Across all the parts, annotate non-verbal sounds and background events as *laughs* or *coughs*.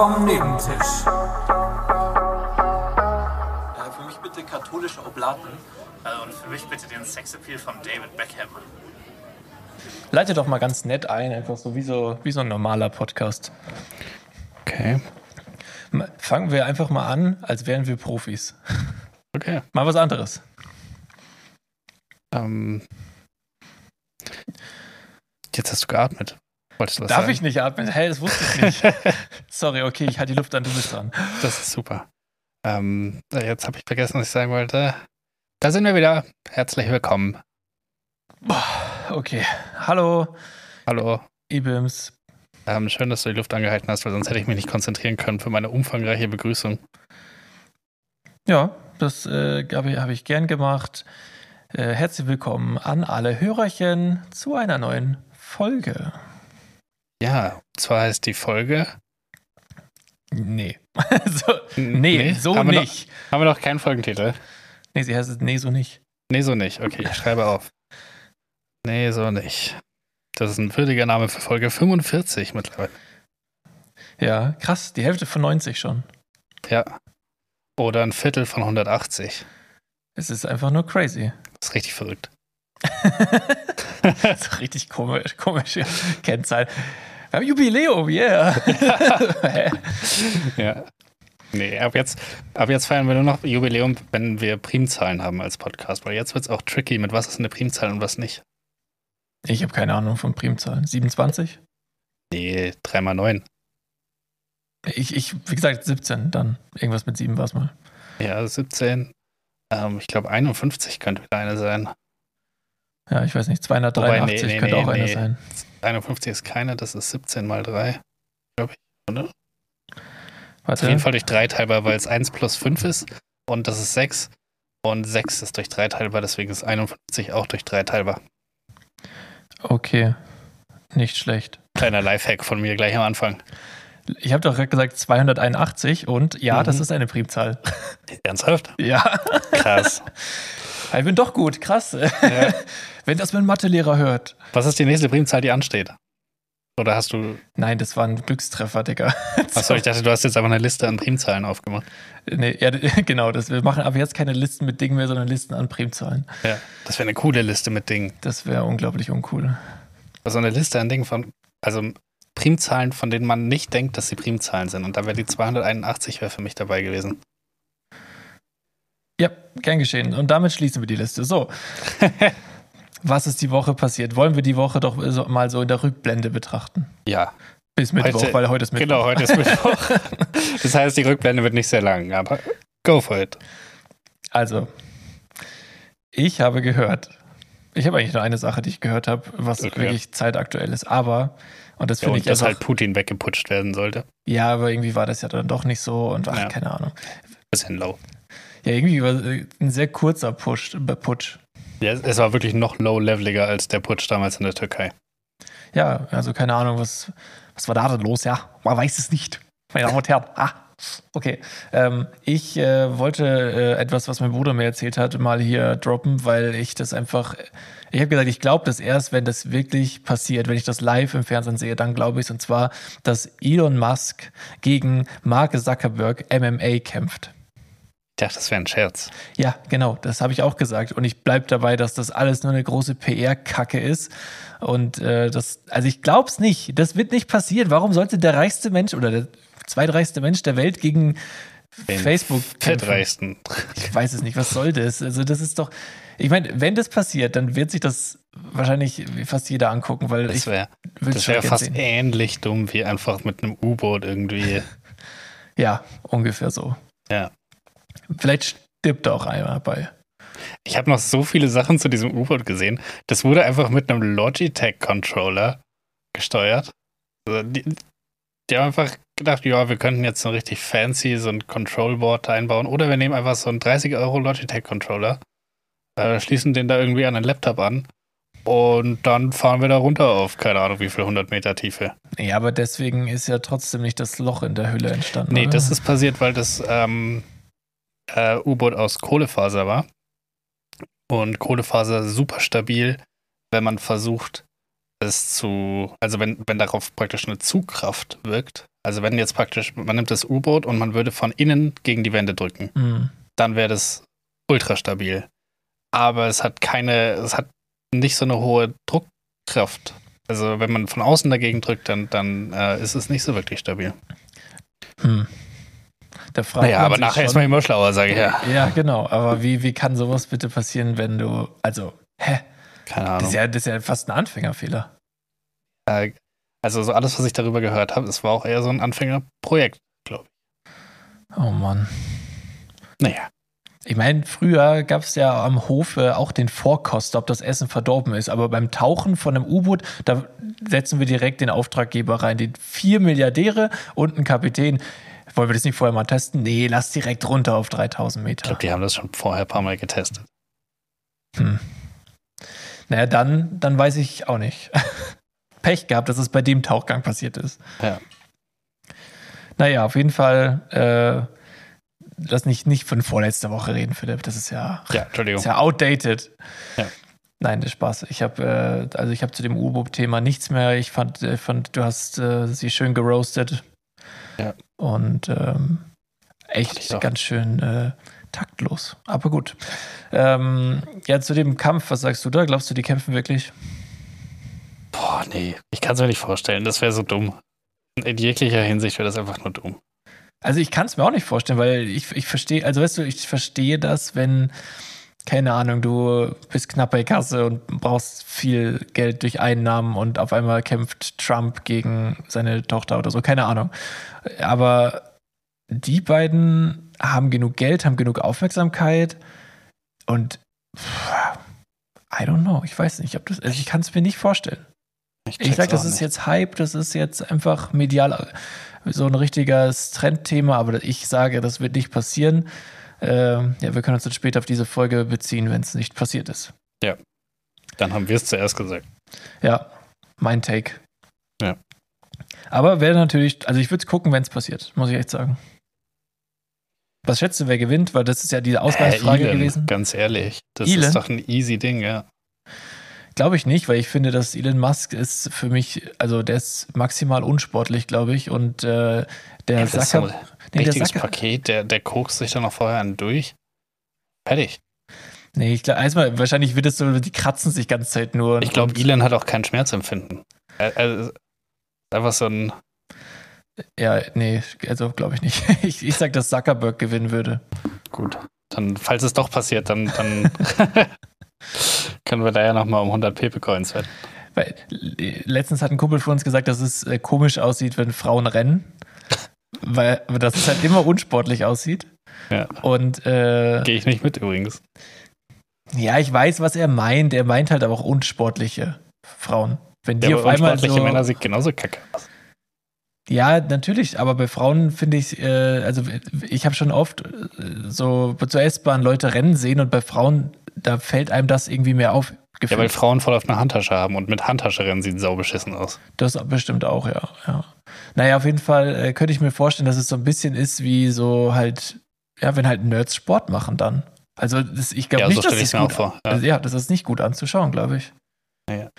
vom Nebentisch. Äh, für mich bitte katholische Oblaten äh, und für mich bitte den Sexappeal von David Beckham. Leite doch mal ganz nett ein, einfach so wie so, wie so ein normaler Podcast. Okay. Fangen wir einfach mal an, als wären wir Profis. Okay. Mal was anderes. Ähm, jetzt hast du geatmet. Wolltest du was Darf sagen? ich nicht atmen? Hey, das wusste ich nicht. *laughs* Sorry, okay, ich halte die Luft an, du bist dran. Das ist super. Ähm, jetzt habe ich vergessen, was ich sagen wollte. Da sind wir wieder. Herzlich willkommen. Okay. Hallo, Hallo. Ibims. Ähm, schön, dass du die Luft angehalten hast, weil sonst hätte ich mich nicht konzentrieren können für meine umfangreiche Begrüßung. Ja, das äh, habe ich, hab ich gern gemacht. Äh, herzlich willkommen an alle Hörerchen zu einer neuen Folge. Ja, und zwar heißt die Folge. Nee. *laughs* so, nee, so haben nicht. Noch, haben wir noch keinen Folgentitel? Nee, sie heißt nee, so nicht. Nee, so nicht. Okay, ich schreibe auf. Nee, so nicht. Das ist ein würdiger Name für Folge 45 mittlerweile. Ja, krass, die Hälfte von 90 schon. Ja. Oder ein Viertel von 180. Es ist einfach nur crazy. Das ist richtig verrückt. *laughs* das ist richtig komisch, komische Kennzahl. Wir haben Jubiläum, yeah. *laughs* Ja. Nee, ab jetzt, ab jetzt feiern wir nur noch Jubiläum, wenn wir Primzahlen haben als Podcast, weil jetzt wird es auch tricky, mit was ist eine Primzahl und was nicht. ich habe keine Ahnung von Primzahlen. 27? Nee, 3 mal 9. Ich, ich, wie gesagt, 17 dann. Irgendwas mit 7 war es mal. Ja, 17. Ähm, ich glaube, 51 könnte wieder eine sein. Ja, ich weiß nicht, 283 Wobei, nee, nee, könnte nee, auch eine sein. 51 ist keine, das ist 17 mal 3. Glaube ich, oder? Warte. Auf jeden Fall durch 3 teilbar, weil es 1 plus 5 ist und das ist 6. Und 6 ist durch 3 teilbar, deswegen ist 51 auch durch 3 teilbar. Okay, nicht schlecht. Kleiner Lifehack von mir gleich am Anfang. Ich habe doch gerade gesagt 281 und ja, Mhm. das ist eine Primzahl. Ernsthaft? Ja, Krass. *laughs* ich bin doch gut, krass. *laughs* Ja. Wenn das mein Mathelehrer hört. Was ist die nächste Primzahl, die ansteht? Oder hast du. Nein, das war ein Glückstreffer, Digga. *laughs* Achso, ich dachte, du hast jetzt einfach eine Liste an Primzahlen aufgemacht. Nee, ja, *laughs* genau, das, wir machen aber jetzt keine Listen mit Dingen mehr, sondern Listen an Primzahlen. Ja. Das wäre eine coole Liste mit Dingen. Das wäre unglaublich uncool. Also eine Liste an Dingen von. Also Primzahlen, von denen man nicht denkt, dass sie Primzahlen sind. Und da wäre die 281 wäre für mich dabei gewesen. Ja, gern geschehen. Und damit schließen wir die Liste. So. *laughs* Was ist die Woche passiert? Wollen wir die Woche doch mal so in der Rückblende betrachten? Ja. Bis Mittwoch, Heute- weil heute ist Mittwoch. Genau, heute ist *laughs* Mittwoch. das heißt, die Rückblende wird nicht sehr lang, aber go for it. Also, ich habe gehört, ich habe eigentlich nur eine Sache, die ich gehört habe, was Okay. wirklich zeitaktuell ist, aber, und das Ja, finde und ich dass einfach, halt Putin weggeputscht werden sollte. ja, aber irgendwie war das ja dann doch nicht so und ach, Ja. keine Ahnung. Bisschen low. Ja, irgendwie war äh, ein sehr kurzer Push, äh, Putsch. Ja, es war wirklich noch low-leveliger als der Putsch damals in der Türkei. Ja, also keine Ahnung, was, was war da denn los? Ja, man weiß es nicht. Meine Damen und Herren. Ah, okay. Ähm, ich äh, wollte äh, etwas, was mein Bruder mir erzählt hat, mal hier droppen, weil ich das einfach. Ich habe gesagt, ich glaube das erst, wenn das wirklich passiert, wenn ich das live im Fernsehen sehe, dann glaube ich es. Und zwar, dass Elon Musk gegen Mark Zuckerberg MMA kämpft. Ich dachte, das wäre ein Scherz. Ja, genau, das habe ich auch gesagt. Und ich bleibe dabei, dass das alles nur eine große PR-Kacke ist. Und äh, das, also ich glaube es nicht. Das wird nicht passieren. Warum sollte der reichste Mensch oder der zweitreichste Mensch der Welt gegen Den Facebook kämpfen? Fettreichsten. Ich weiß es nicht. Was soll das? Also das ist doch. Ich meine, wenn das passiert, dann wird sich das wahrscheinlich fast jeder angucken, weil Das ich wäre wär fast sehen. ähnlich dumm wie einfach mit einem U-Boot irgendwie. *laughs* Ja, ungefähr so. Ja. Vielleicht stirbt da auch einer bei. Ich habe noch so viele Sachen zu diesem U-Boot gesehen. Das wurde einfach mit einem Logitech-Controller gesteuert. Also die, die haben einfach gedacht, ja, wir könnten jetzt so richtig fancy so ein Control-Board einbauen. Oder wir nehmen einfach so einen 30 Euro Logitech-Controller, äh, schließen den da irgendwie an einen Laptop an und dann fahren wir da runter auf, keine Ahnung, wie viel 100 Meter Tiefe. Ja, aber deswegen ist ja trotzdem nicht das Loch in der Hülle entstanden. Nee, oder? das ist passiert, weil das ähm, äh, U-Boot aus Kohlefaser war. Und Kohlefaser super stabil, wenn man versucht, es zu, also wenn, wenn darauf praktisch eine Zugkraft wirkt, also wenn jetzt praktisch, man nimmt das U-Boot und man würde von innen gegen die Wände drücken, Mhm. dann wäre das ultra stabil. Aber es hat keine, es hat nicht so eine hohe Druckkraft. Also wenn man von außen dagegen drückt, dann, dann äh, ist es nicht so wirklich stabil. Hm. Da fragt Naja, aber nachher ist schon- man immer schlauer, sage ich ja. Ja, genau. Aber wie, wie kann sowas bitte passieren, wenn du. Also, hä? Keine Das ist Ahnung. ja, das ist ja fast ein Anfängerfehler. Also so alles, was ich darüber gehört habe, es war auch eher so ein Anfängerprojekt. Oh Mann. Naja. Ich meine, früher gab es ja am Hofe auch den Vorkoster, ob das Essen verdorben ist. Aber beim Tauchen von einem U-Boot, da setzen wir direkt den Auftraggeber rein. Die vier Milliardäre und ein Kapitän. Wollen wir das nicht vorher mal testen? Nee, lass direkt runter auf 3000 Ich Meter. glaube, die haben das schon vorher ein paar Mal getestet. Hm. Naja, dann, dann weiß ich auch nicht. *laughs* Pech gehabt, dass es bei dem Tauchgang passiert ist. Ja. Naja, auf jeden Fall, äh, lass nicht, nicht von vorletzter Woche reden, Philipp. Das ist ja, Ja, Entschuldigung. ist ja outdated. Ja. Nein, das Spaß. Ich habe, äh, also ich habe zu dem U-Boot-Thema nichts mehr. Ich fand, äh, fand du hast äh, sie schön geroastet. Ja. Und ähm, echt ganz schön äh, taktlos. Aber gut. Ähm, ja, zu dem Kampf, was sagst du da? Glaubst du, die kämpfen wirklich? Boah, nee. Ich kann es mir nicht vorstellen. Das wäre so dumm. In jeglicher Hinsicht wäre das einfach nur dumm. Also ich kann es mir auch nicht vorstellen, weil ich, ich verstehe, also weißt du, ich verstehe das, wenn, keine Ahnung, du bist knapp bei Kasse und brauchst viel Geld durch Einnahmen und auf einmal kämpft Trump gegen seine Tochter oder so, keine Ahnung. Aber die beiden haben genug Geld, haben genug Aufmerksamkeit und pff, I don't know, ich weiß nicht, ob das, also ich kann es mir nicht vorstellen. Ich check's sag, das ist nicht. jetzt Hype, das ist jetzt einfach medial so ein richtiges Trendthema, aber ich sage, das wird nicht passieren. Ähm, ja, wir können uns dann später auf diese Folge beziehen, wenn es nicht passiert ist. Dann haben wir es zuerst gesagt. Ja, mein Take. Ja. Aber wäre natürlich, also ich würde es gucken, wenn es passiert, muss ich echt sagen. Was schätzt du, wer gewinnt? Weil das ist ja diese Ausgangsfrage Äh, Elon, gewesen. Ganz ehrlich. Das Elon? ist doch ein easy Ding, ja. Glaube ich nicht, weil ich finde, dass Elon Musk ist für mich, also der ist maximal unsportlich, glaube ich. Und äh, der Ja, so Sacker, ein nee, der richtiges Sacker, Paket, der, der kokst sich dann noch vorher einen durch. Fertig. Nee, ich glaube, erstmal, wahrscheinlich wird es so, die kratzen sich ganze Zeit nur. und- Ich glaube, Elon hat auch kein Schmerzempfinden. Er, er ist einfach so ein. Ja, nee, also glaube ich nicht. *laughs* Ich, ich sag, dass Zuckerberg gewinnen würde. Gut. Dann, falls es doch passiert, dann, dann *laughs* können wir da ja nochmal um 100 Pepe-Coins wetten. Weil äh, letztens hat ein Kumpel von uns gesagt, dass es äh, komisch aussieht, wenn Frauen rennen. *laughs* Weil das halt immer unsportlich aussieht. Ja. Und äh, Gehe ich nicht mit übrigens. ja, ich weiß, was er meint. Er meint halt aber auch unsportliche Frauen. Wenn die Ja, auf einmal unsportliche so, Männer sieht genauso kacke aus. Ja, natürlich, aber bei Frauen finde ich, äh, also ich habe schon oft äh, so zur S-Bahn Leute rennen sehen und bei Frauen, da fällt einem das irgendwie mehr auf. Ja, weil gefühlt. Frauen voll auf eine Handtasche haben und mit Handtasche rennen sieht saubeschissen aus. das bestimmt auch, ja, ja. Naja, auf jeden Fall äh, könnte ich mir vorstellen, dass es so ein bisschen ist wie so halt, ja, wenn halt Nerds Sport machen dann. Also das, ich glaube Ja, nicht, so dass das mir auch gut, vor. Ja. Also, ja, das ist nicht gut anzuschauen, glaube ich. Ja.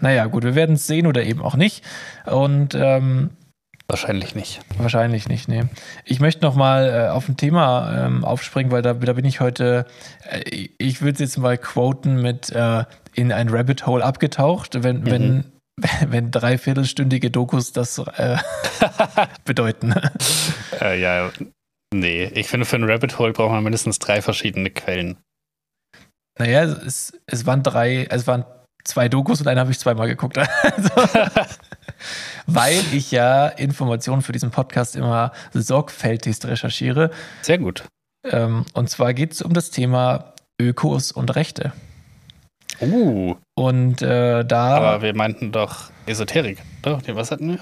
Naja, gut, wir werden es sehen oder eben auch nicht. Und ähm, Wahrscheinlich nicht. Wahrscheinlich nicht, nee. Ich möchte noch mal äh, auf ein Thema ähm, aufspringen, weil da, da bin ich heute, äh, ich würde es jetzt mal quoten mit äh, in ein Rabbit Hole abgetaucht, wenn, Mhm. wenn, *laughs* wenn dreiviertelstündige Dokus das äh, *laughs* bedeuten. Äh, ja, nee. Ich finde, für ein Rabbit Hole braucht man mindestens drei verschiedene Quellen. naja, es, es waren drei, es waren zwei Dokus und eine habe ich zweimal geguckt. *laughs* Also, weil ich ja Informationen für diesen Podcast immer sorgfältigst recherchiere. Sehr gut. Ähm, und zwar geht es um das Thema Ökos und Rechte. Uh, Und äh, da, aber wir meinten doch Esoterik. Doch, was hatten wir?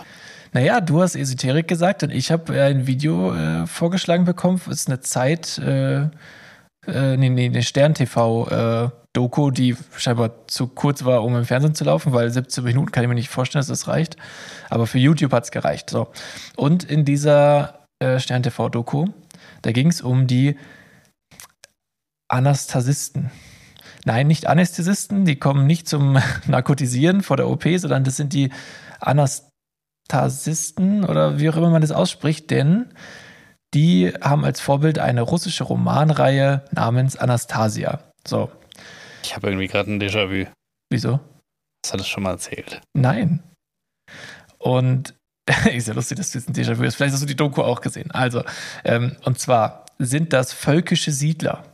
naja, du hast Esoterik gesagt und ich habe ein Video äh, vorgeschlagen bekommen. Es ist eine Zeit, äh, äh, nee, nee, eine Stern-TV-Doku, die scheinbar zu kurz war, um im Fernsehen zu laufen, weil 17 Minuten kann ich mir nicht vorstellen, dass das reicht. Aber für YouTube hat es gereicht. So. Und in dieser äh, Stern-TV-Doku, da ging es um die Anastasisten. nein, nicht Anästhesisten, die kommen nicht zum *laughs* Narkotisieren vor der OP, sondern das sind die Anastasisten oder wie auch immer man das ausspricht, denn die haben als Vorbild eine russische Romanreihe namens Anastasia. So. Ich habe irgendwie gerade ein Déjà-vu. Wieso? Das hat es schon mal erzählt. Nein. Und *laughs* ist ja lustig, dass du jetzt ein Déjà-vu hast. Vielleicht hast du die Doku auch gesehen. Also, ähm, und zwar sind das völkische Siedler.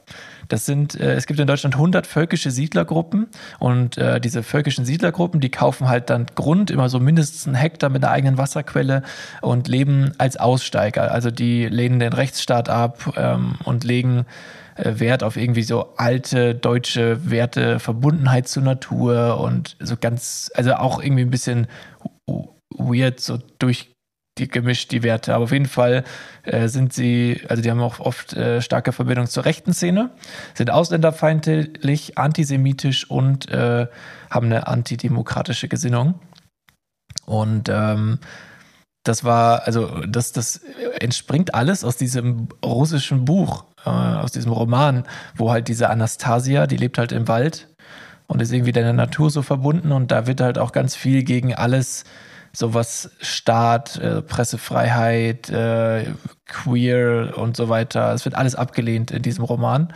Das sind, äh, es gibt in Deutschland 100 völkische Siedlergruppen und äh, diese völkischen Siedlergruppen, die kaufen halt dann Grund, immer so mindestens einen Hektar mit einer eigenen Wasserquelle und leben als Aussteiger. Also die lehnen den Rechtsstaat ab ähm, und legen Wert auf irgendwie so alte deutsche Werte, Verbundenheit zur Natur und so ganz, also auch irgendwie ein bisschen weird, so durch die gemischt die Werte. Aber auf jeden Fall äh, sind sie, also die haben auch oft äh, starke Verbindung zur rechten Szene, sind ausländerfeindlich, antisemitisch und äh, haben eine antidemokratische Gesinnung. Und ähm, das war, also das, das entspringt alles aus diesem russischen Buch, äh, aus diesem Roman, wo halt diese Anastasia, die lebt halt im Wald und ist irgendwie der Natur so verbunden und da wird halt auch ganz viel gegen alles sowas Staat, äh, Pressefreiheit, äh, Queer und so weiter. Es wird alles abgelehnt in diesem Roman.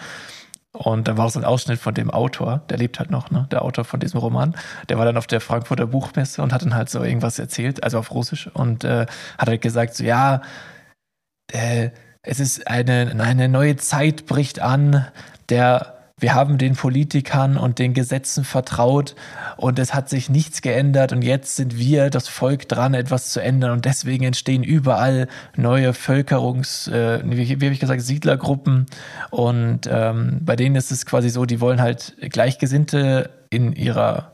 Und da war so ein Ausschnitt von dem Autor, der lebt halt noch, ne? Der Autor von diesem Roman. Der war dann auf der Frankfurter Buchmesse und hat dann halt so irgendwas erzählt, also auf Russisch, und äh, hat halt gesagt, so ja, äh, es ist eine, eine neue Zeit bricht an, der wir haben den Politikern und den Gesetzen vertraut und es hat sich nichts geändert und jetzt sind wir, das Volk, dran, etwas zu ändern und deswegen entstehen überall neue Völkerungs, äh, wie, wie habe ich gesagt, Siedlergruppen und ähm, bei denen ist es quasi so, die wollen halt Gleichgesinnte in ihrer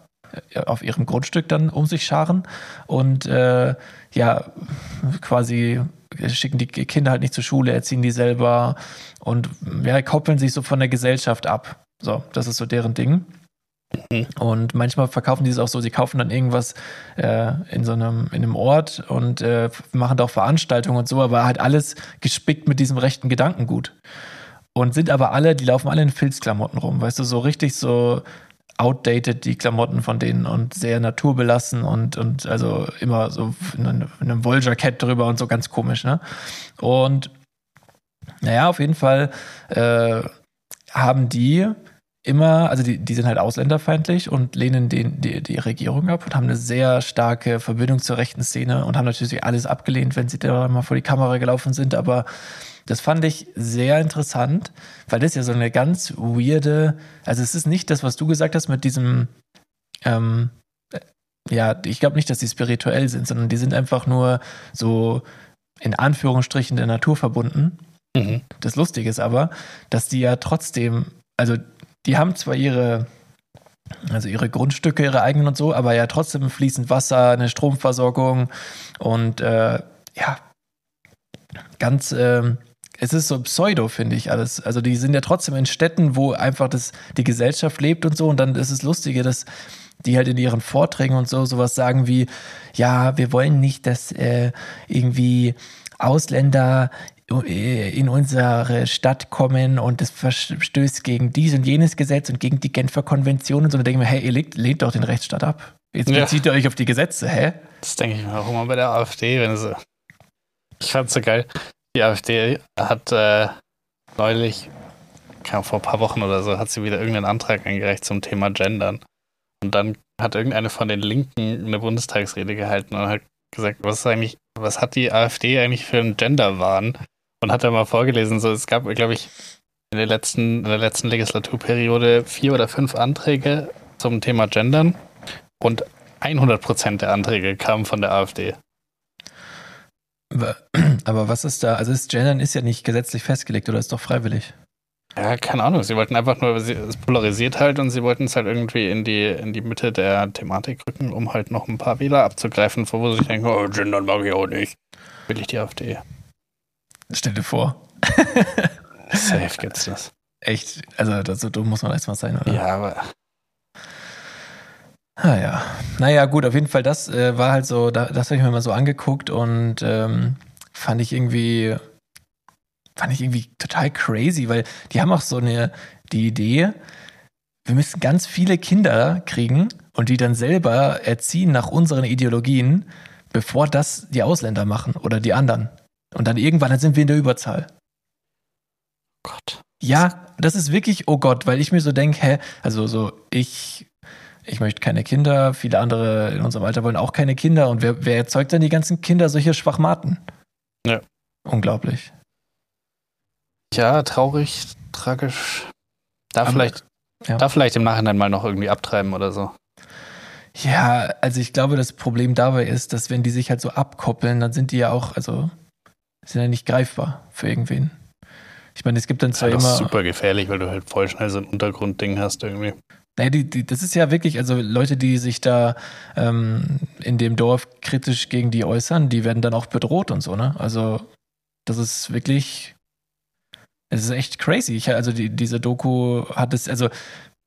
äh, auf ihrem Grundstück dann um sich scharen und äh, ja quasi schicken die Kinder halt nicht zur Schule, erziehen die selber und ja, koppeln sich so von der Gesellschaft ab. So, das ist so deren Ding. Mhm. Und manchmal verkaufen die es auch so, sie kaufen dann irgendwas äh, in so einem, in einem Ort und äh, machen da auch Veranstaltungen und so, aber halt alles gespickt mit diesem rechten Gedankengut. Und sind aber alle, die laufen alle in Filzklamotten rum, weißt du, so richtig so outdated die Klamotten von denen und sehr naturbelassen und, und also immer so in einem, in einem Wolljackett drüber und so ganz komisch, ne? Und naja, auf jeden Fall äh, haben die immer, also die, die sind halt ausländerfeindlich und lehnen den, die, die Regierung ab und haben eine sehr starke Verbindung zur rechten Szene und haben natürlich alles abgelehnt, wenn sie da mal vor die Kamera gelaufen sind, aber das fand ich sehr interessant, weil das ja so eine ganz weirde, also es ist nicht das, was du gesagt hast mit diesem, ähm, ja, ich glaube nicht, dass die spirituell sind, sondern die sind einfach nur so in Anführungsstrichen der Natur verbunden. Mhm. Das Lustige ist aber, dass die ja trotzdem, also die haben zwar ihre, also ihre Grundstücke, ihre eigenen und so, aber ja trotzdem fließend Wasser, eine Stromversorgung und äh, ja, ganz, äh, es ist so pseudo, finde ich alles. Also die sind ja trotzdem in Städten, wo einfach das, die Gesellschaft lebt und so. Und dann ist es Lustige, dass die halt in ihren Vorträgen und so sowas sagen wie, ja, wir wollen nicht, dass äh, irgendwie Ausländer äh, in unsere Stadt kommen und das verstößt gegen dies und jenes Gesetz und gegen die Genfer Konvention und so. Da denken wir, hey, ihr lehnt, lehnt doch den Rechtsstaat ab. Jetzt ja. bezieht ihr euch auf die Gesetze, hä? Das denke ich mir auch immer bei der AfD, wenn sie. Ich fand's so geil. Die AfD hat äh, neulich, vor ein paar Wochen oder so, hat sie wieder irgendeinen Antrag eingereicht zum Thema Gendern. Und dann hat irgendeine von den Linken eine Bundestagsrede gehalten und hat gesagt, was ist eigentlich, was hat die AfD eigentlich für einen Genderwahn? Und hat da mal vorgelesen, so es gab, glaube ich, in der letzten, in der letzten Legislaturperiode vier oder fünf Anträge zum Thema Gendern und 100% der Anträge kamen von der AfD. *clears throat* Aber was ist da? Also das Gendern ist ja nicht gesetzlich festgelegt oder ist doch freiwillig? Ja, keine Ahnung. Sie wollten einfach nur, es polarisiert halt und sie wollten es halt irgendwie in die, in die Mitte der Thematik rücken, um halt noch ein paar Wähler abzugreifen, wo sie sich denken, oh, Gendern mag ich auch nicht. Will ich die AfD. Stell dir vor. *laughs* Safe gibt's das. Echt? Also so dumm muss man erstmal sein, oder? Ja, aber Ah ja. Naja, gut, auf jeden Fall, das äh, war halt so, da, das habe ich mir mal so angeguckt und ähm, fand ich irgendwie, fand ich irgendwie total crazy, weil die haben auch so eine, die Idee, wir müssen ganz viele Kinder kriegen und die dann selber erziehen nach unseren Ideologien, bevor das die Ausländer machen oder die anderen. Und dann irgendwann dann sind wir in der Überzahl. Gott. Ja, das ist wirklich, oh Gott, weil ich mir so denke, hä, also so, ich, ich möchte keine Kinder, viele andere in unserem Alter wollen auch keine Kinder und wer, wer erzeugt dann die ganzen Kinder solche Schwachmaten? Ja. Unglaublich. Ja, traurig, tragisch. Da Aber- vielleicht, ja. da vielleicht im Nachhinein mal noch irgendwie abtreiben oder so. Ja, also ich glaube, das Problem dabei ist, dass wenn die sich halt so abkoppeln, dann sind die ja auch, also sind ja nicht greifbar für irgendwen. Ich meine, es gibt dann Das ist zwar halt auch immer. super gefährlich, weil du halt voll schnell so ein Untergrundding hast irgendwie. Naja, die, die, das ist ja wirklich, also Leute, die sich da ähm, in dem Dorf kritisch gegen die äußern, die werden dann auch bedroht und so, ne? Also, das ist wirklich, es ist echt crazy. Ich, also, die, diese Doku hat es, also,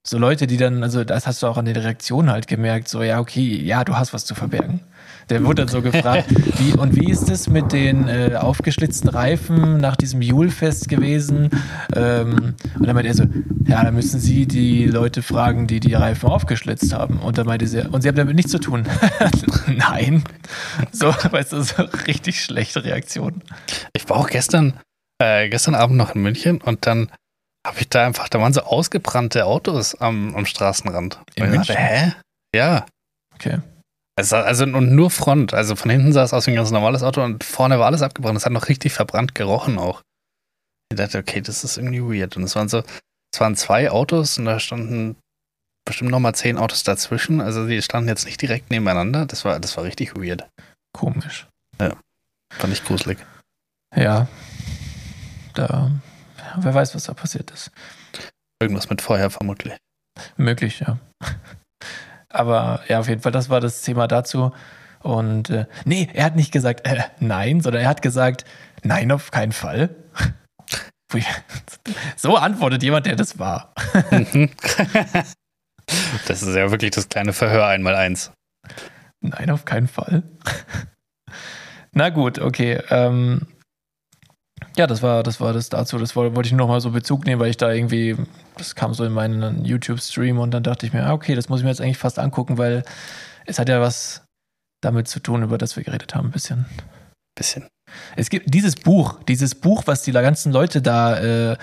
so Leute, die dann, also, das hast du auch an den Reaktionen halt gemerkt, so, ja, okay, ja, du hast was zu verbergen. Der wurde dann so gefragt, *laughs* wie, und wie ist es mit den äh, aufgeschlitzten Reifen nach diesem Julfest gewesen? Ähm, und dann meinte er so, ja, da müssen Sie die Leute fragen, die die Reifen aufgeschlitzt haben. Und dann meinte sie, und Sie haben damit nichts zu tun. *laughs* Nein. So, weißt du, so richtig schlechte Reaktion. Ich war auch gestern, äh, gestern Abend noch in München und dann habe ich da einfach, da waren so ausgebrannte Autos am, am Straßenrand. In ich dachte, München? hä? Ja. Okay. Sah- Also und nur Front. Also von hinten sah es aus wie ein ganz normales Auto und vorne war alles abgebrannt. Es hat noch richtig verbrannt gerochen auch. Ich dachte, okay, das ist irgendwie weird. Und es waren so, es waren zwei Autos und da standen bestimmt nochmal zehn Autos dazwischen. Also die standen jetzt nicht direkt nebeneinander. Das war, das war richtig weird. Komisch. Fand ich gruselig. Ja. Da, ja, wer weiß, was da passiert ist. Irgendwas mit Feuer vermutlich. Möglich, ja. Aber ja, auf jeden Fall, das war das Thema dazu. Und äh, nee, er hat nicht gesagt äh, nein, sondern er hat gesagt, nein, auf keinen Fall. *laughs* *laughs* So antwortet jemand, der das war. *laughs* Das ist ja wirklich das kleine Verhör einmal eins. Nein, auf keinen Fall. Na gut, okay. Ähm, ja, das war, das war das dazu. Das woll- wollte ich nur noch mal so Bezug nehmen, weil ich da irgendwie, das kam so in meinen YouTube-Stream und dann dachte ich mir, ah, okay, das muss ich mir jetzt eigentlich fast angucken, weil es hat ja was damit zu tun, über das wir geredet haben, ein bisschen. Bisschen. Es gibt dieses Buch, dieses Buch, was die ganzen Leute da äh,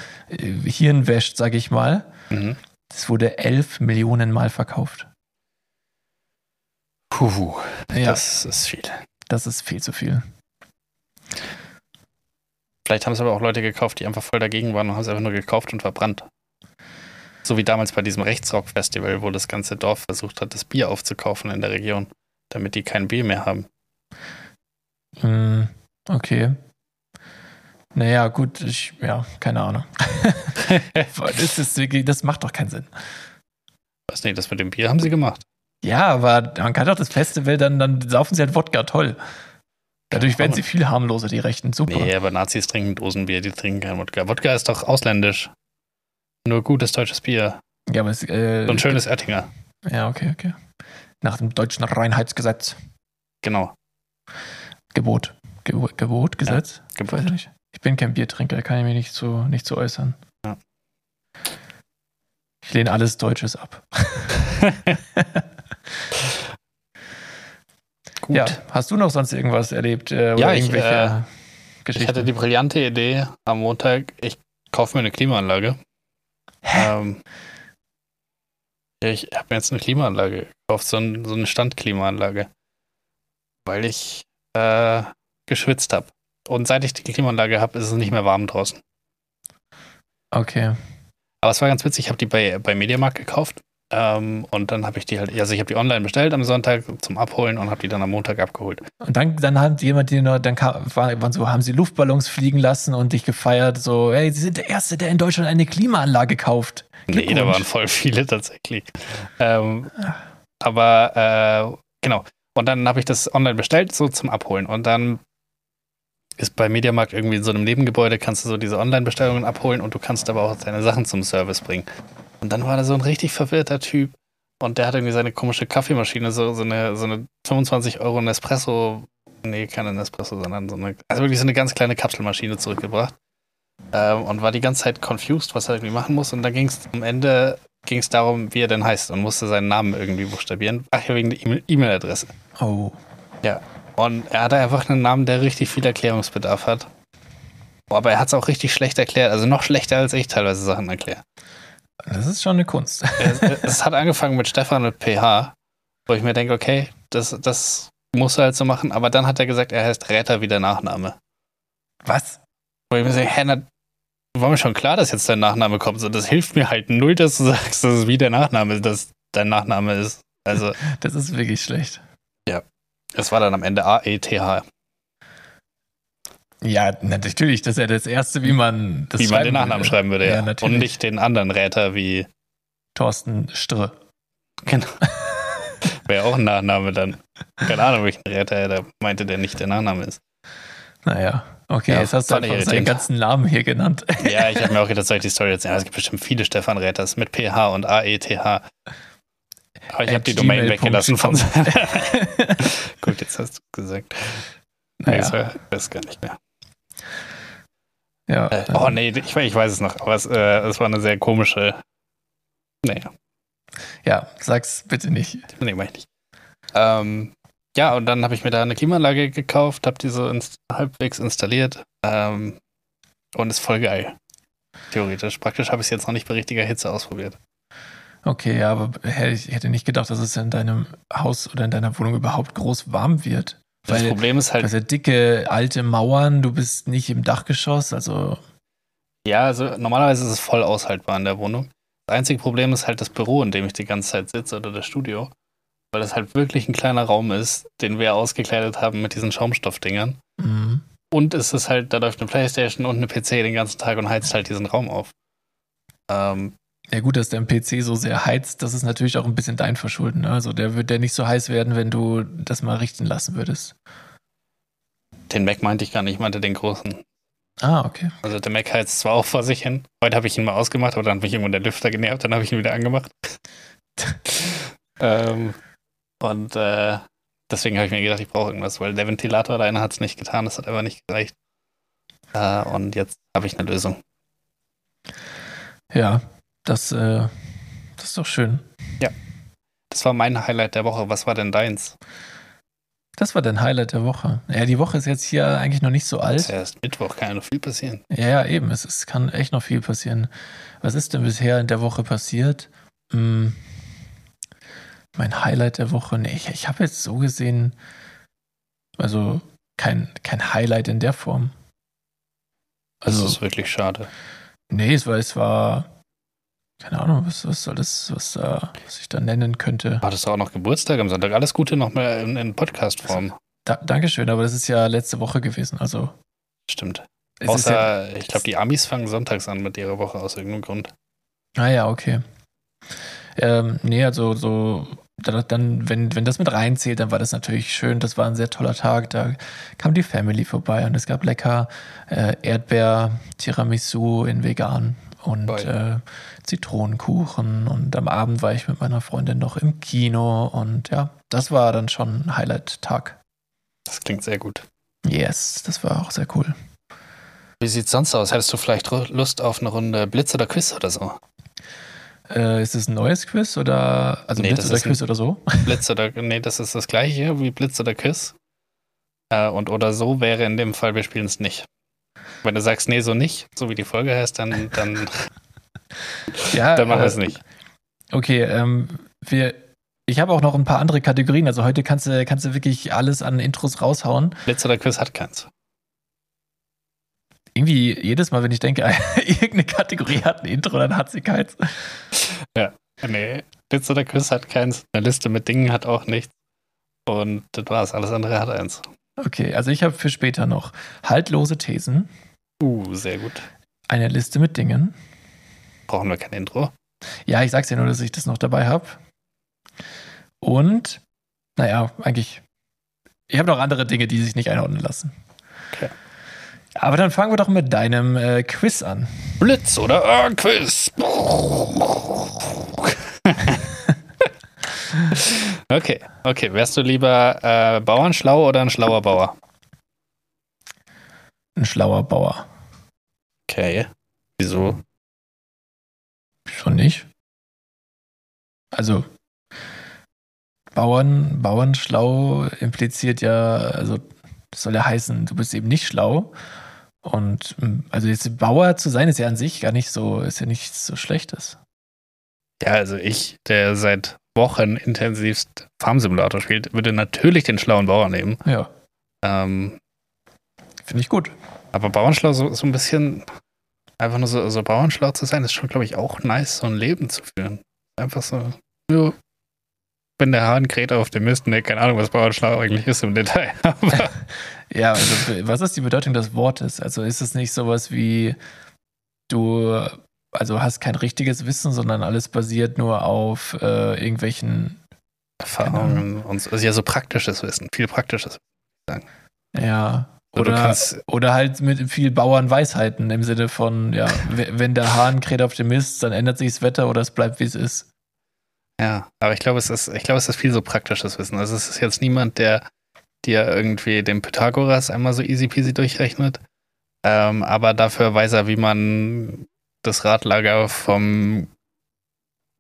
Hirn wäscht, sag ich mal, Mhm. das wurde elf Millionen Mal verkauft. Puh, Ja, das ist viel. das ist viel zu viel. Vielleicht haben es aber auch Leute gekauft, die einfach voll dagegen waren und haben es einfach nur gekauft und verbrannt. So wie damals bei diesem Rechtsrock-Festival, wo das ganze Dorf versucht hat, das Bier aufzukaufen in der Region, damit die kein Bier mehr haben. Hm, okay. Naja, gut, ich, ja, keine Ahnung. *laughs* das, ist das macht doch keinen Sinn. Weiß nicht, das mit dem Bier haben sie gemacht. Ja, aber man kann doch das Festival, dann, dann saufen sie halt Wodka, toll. Dadurch werden sie viel harmloser, die Rechten. Super. Nee, aber Nazis trinken Dosenbier, die trinken kein Wodka. Wodka ist doch ausländisch. Nur gutes deutsches Bier. Ja, aber es, äh, So ein schönes Oettinger. Ja, okay, okay. Nach dem deutschen Reinheitsgesetz. Genau. Gebot. Gebot, Gebot Gesetz? Gebot. Weiß ich nicht. Ich bin kein Biertrinker, kann ich mich nicht zu, nicht zu äußern. Ja. Ich lehne alles Deutsches ab. *laughs* *laughs* Gut. Ja, hast du noch sonst irgendwas erlebt? Äh, oder Ja, ich, irgendwelche äh? Ich hatte die brillante Idee am Montag, ich kaufe mir eine Klimaanlage. Ähm, ich habe mir jetzt eine Klimaanlage gekauft, so, ein, so eine Standklimaanlage. Weil ich äh, geschwitzt habe. Und seit ich die Klimaanlage habe, ist es nicht mehr warm draußen. okay. Aber es war ganz witzig, ich habe die bei, bei Mediamarkt gekauft. Ähm, und dann habe ich die halt, also ich habe die online bestellt am Sonntag zum Abholen und habe die dann am Montag abgeholt. Und dann, dann hat jemand, die noch, dann kam, war, waren so, haben sie Luftballons fliegen lassen und dich gefeiert, so, hey, sie sind der Erste, der in Deutschland eine Klimaanlage kauft. Nee, da waren voll viele tatsächlich. Ähm, aber äh, genau. Und dann habe ich das online bestellt, so zum Abholen. Und dann ist bei Mediamarkt irgendwie in so einem Nebengebäude, kannst du so diese Online-Bestellungen abholen und du kannst aber auch deine Sachen zum Service bringen. Und dann war da so ein richtig verwirrter Typ und der hat irgendwie seine komische Kaffeemaschine, so, so, eine, so eine 25 Euro Nespresso, nee, keine Nespresso, sondern so eine, also wirklich so eine ganz kleine Kapselmaschine zurückgebracht. Ähm, und war die ganze Zeit confused, was er irgendwie machen muss. Und dann ging es am Ende ging es darum, wie er denn heißt und musste seinen Namen irgendwie buchstabieren. Ach ja, wegen der E-Mail- E-Mail-Adresse. Oh. Ja. Und er hatte einfach einen Namen, der richtig viel Erklärungsbedarf hat. Aber er hat es auch richtig schlecht erklärt. Also noch schlechter, als ich teilweise Sachen erkläre. Das ist schon eine Kunst. *laughs* es, es hat angefangen mit Stefan mit PH, wo ich mir denke, okay, das, das muss er halt so machen. Aber dann hat er gesagt, er heißt Räter wie der Nachname. Was? Wo ich mir denke, hä, na, war mir schon klar, dass jetzt dein Nachname kommt. So, das hilft mir halt null, dass du sagst, dass es wie der Nachname ist, dass dein Nachname ist. Also, Das ist wirklich schlecht. es war dann am Ende A-E-T-H, Ja, na, natürlich. Das ist ja das Erste, wie man das wie man den Nachnamen würde. schreiben würde. Ja, Ja, natürlich. Und nicht den anderen Räter wie, Thorsten Strre. genau. *laughs* Wäre auch ein Nachname dann. Keine Ahnung, welchen Räter er da meinte, der nicht der Nachname ist. Naja, okay, Ja, jetzt hast du ich einfach seinen ganzen Namen hier genannt. *laughs* Ja, ich habe mir auch gedacht, soll ich die Story erzählen? Es gibt bestimmt viele Stefan Räters mit PH und AETH. Aber ich habe die Domain weggelassen von. *laughs* Gut, jetzt hast du gesagt. Nee, das Naja, war, weiß gar nicht mehr. Ja. Äh, oh nee, ich, ich weiß es noch, aber es, äh, es war eine sehr komische. Naja, Ja, sag's bitte nicht. nee, mach ich nicht. Ähm, ja, und dann habe ich mir da eine Klimaanlage gekauft, habe die so inst halbwegs installiert ähm, und ist voll geil. Theoretisch. Praktisch habe ich es jetzt noch nicht bei richtiger Hitze ausprobiert. Okay, ja, aber hä- ich hätte nicht gedacht, dass es in deinem Haus oder in deiner Wohnung überhaupt groß warm wird. Das Weil Problem ist halt, ja dicke alte Mauern, du bist nicht im Dachgeschoss, also Ja, also normalerweise ist es voll aushaltbar in der Wohnung. Das einzige Problem ist halt das Büro, in dem ich die ganze Zeit sitze oder das Studio, weil das halt wirklich ein kleiner Raum ist, den wir ausgekleidet haben mit diesen Schaumstoffdingern. mm, Und es ist halt, da läuft eine Playstation und eine PC den ganzen Tag und heizt halt diesen Raum auf. Ähm, ja gut, dass dein PC so sehr heizt, das ist natürlich auch ein bisschen dein Verschulden. Ne? Also der wird ja nicht so heiß werden, wenn du das mal richten lassen würdest. den Mac meinte ich gar nicht, ich meinte den großen. Ah, okay. Also der Mac heizt zwar auch vor sich hin. Heute habe ich ihn mal ausgemacht, aber dann hat mich irgendwann der Lüfter genervt, dann habe ich ihn wieder angemacht. *laughs* ähm, und äh, deswegen habe ich mir gedacht, ich brauche irgendwas, weil der Ventilator alleine hat es nicht getan, das hat einfach nicht gereicht. Äh, und jetzt habe ich eine Lösung. Ja, das, äh, das ist doch schön. Das war mein Highlight der Woche. Was war denn deins? Das war dein Highlight der Woche. Ja, die Woche ist jetzt hier eigentlich noch nicht so Es alt. ist erst Mittwoch, kann ja noch viel passieren. Ja, ja, eben. Es, es kann echt noch viel passieren. Was ist denn bisher in der Woche passiert? Hm, mein Highlight der Woche? Nee, ich, ich habe jetzt so gesehen, also kein, kein Highlight in der Form. Das Also, ist wirklich schade. nee, es war, es war, keine Ahnung, was, was soll das, was, äh, was ich da nennen könnte. Hattest du auch noch Geburtstag am Sonntag? Alles Gute nochmal in, in Podcast-Form. Da, Dankeschön, aber das ist ja letzte Woche gewesen. Also, Stimmt. ist ja, Außer, ich glaube, die Amis fangen sonntags an mit ihrer Woche aus irgendeinem Grund. Ah ja, okay. Ähm, nee, also so, da- dann, wenn, wenn das mit reinzählt, dann war das natürlich schön. Das war ein sehr toller Tag. Da kam die Family vorbei und es gab lecker äh, Erdbeer, Tiramisu in vegan und äh, Zitronenkuchen. Und am Abend war ich mit meiner Freundin noch im Kino und ja, das war dann schon ein Highlight-Tag. Das klingt sehr gut. Yes, das war auch sehr cool. Wie sieht's sonst aus? Hättest du vielleicht Lust auf eine Runde Blitz oder Quiz oder so? Äh, ist es ein neues Quiz oder also Nee, Blitz oder Quiz oder so? *laughs* Blitz oder, nee, das ist das gleiche wie Blitz oder Quiz. Äh, und oder so wäre in dem Fall, wir spielen es nicht. Wenn du sagst, nee, so nicht, so wie die Folge heißt, dann, dann, *laughs* Ja, dann machen wir es äh, nicht. Okay, ähm, wir, ich habe auch noch ein paar andere Kategorien. Also heute kannst du, kannst du wirklich alles an Intros raushauen. Blitz oder Quiz hat keins. Irgendwie jedes Mal, wenn ich denke, *laughs* irgendeine Kategorie hat ein Intro, dann hat sie keins. Nee, Blitz oder Quiz hat keins. Eine Liste mit Dingen hat auch nichts. Und das war's. Alles andere hat eins. Okay, also ich habe für später noch haltlose Thesen, Uh, sehr gut. eine Liste mit Dingen. Brauchen wir kein Intro. Ja, ich sag's ja nur, dass ich das noch dabei habe. Und, naja, eigentlich, ich habe noch andere Dinge, die sich nicht einordnen lassen. Okay. Aber dann fangen wir doch mit deinem äh, Quiz an. Blitz oder äh, Quiz. *laughs* okay, okay. Wärst du lieber äh, Bauernschlau oder ein schlauer Bauer? Ein schlauer Bauer. Okay. Wieso? Schon nicht? Also Bauern, Bauernschlau impliziert ja, also das soll ja heißen, du bist eben nicht schlau. Und also jetzt Bauer zu sein, ist ja an sich gar nicht so, ist ja nichts so Schlechtes. Ja, also ich, der seit Wochen intensivst Farmsimulator spielt, würde natürlich den schlauen Bauer nehmen. Ja. Ähm, Finde ich gut. aber Bauernschlau so, so ein bisschen, einfach nur so, so Bauernschlau zu sein, ist schon, glaube ich, auch nice, so ein Leben zu führen. Einfach so, ja, wenn der Hahn kräht auf dem Mist, ne, keine Ahnung, was Bauernschlau eigentlich ist im Detail. *laughs* Aber *laughs* Ja, also was ist die Bedeutung des Wortes? Also ist es nicht sowas wie du, also hast kein richtiges Wissen, sondern alles basiert nur auf äh, irgendwelchen, Erfahrungen und so, also ja, so praktisches Wissen, viel praktisches. ja, So, du oder, kannst- oder halt mit viel Bauernweisheiten im Sinne von, ja, wenn der Hahn kräht auf dem Mist, dann ändert sich das Wetter oder es bleibt wie es ist. Ja, aber ich glaube, es ist, ich glaube, es ist viel so praktisches Wissen. Also es ist jetzt niemand, der dir irgendwie den Pythagoras einmal so easy peasy durchrechnet. Ähm, aber dafür weiß er, wie man das Radlager vom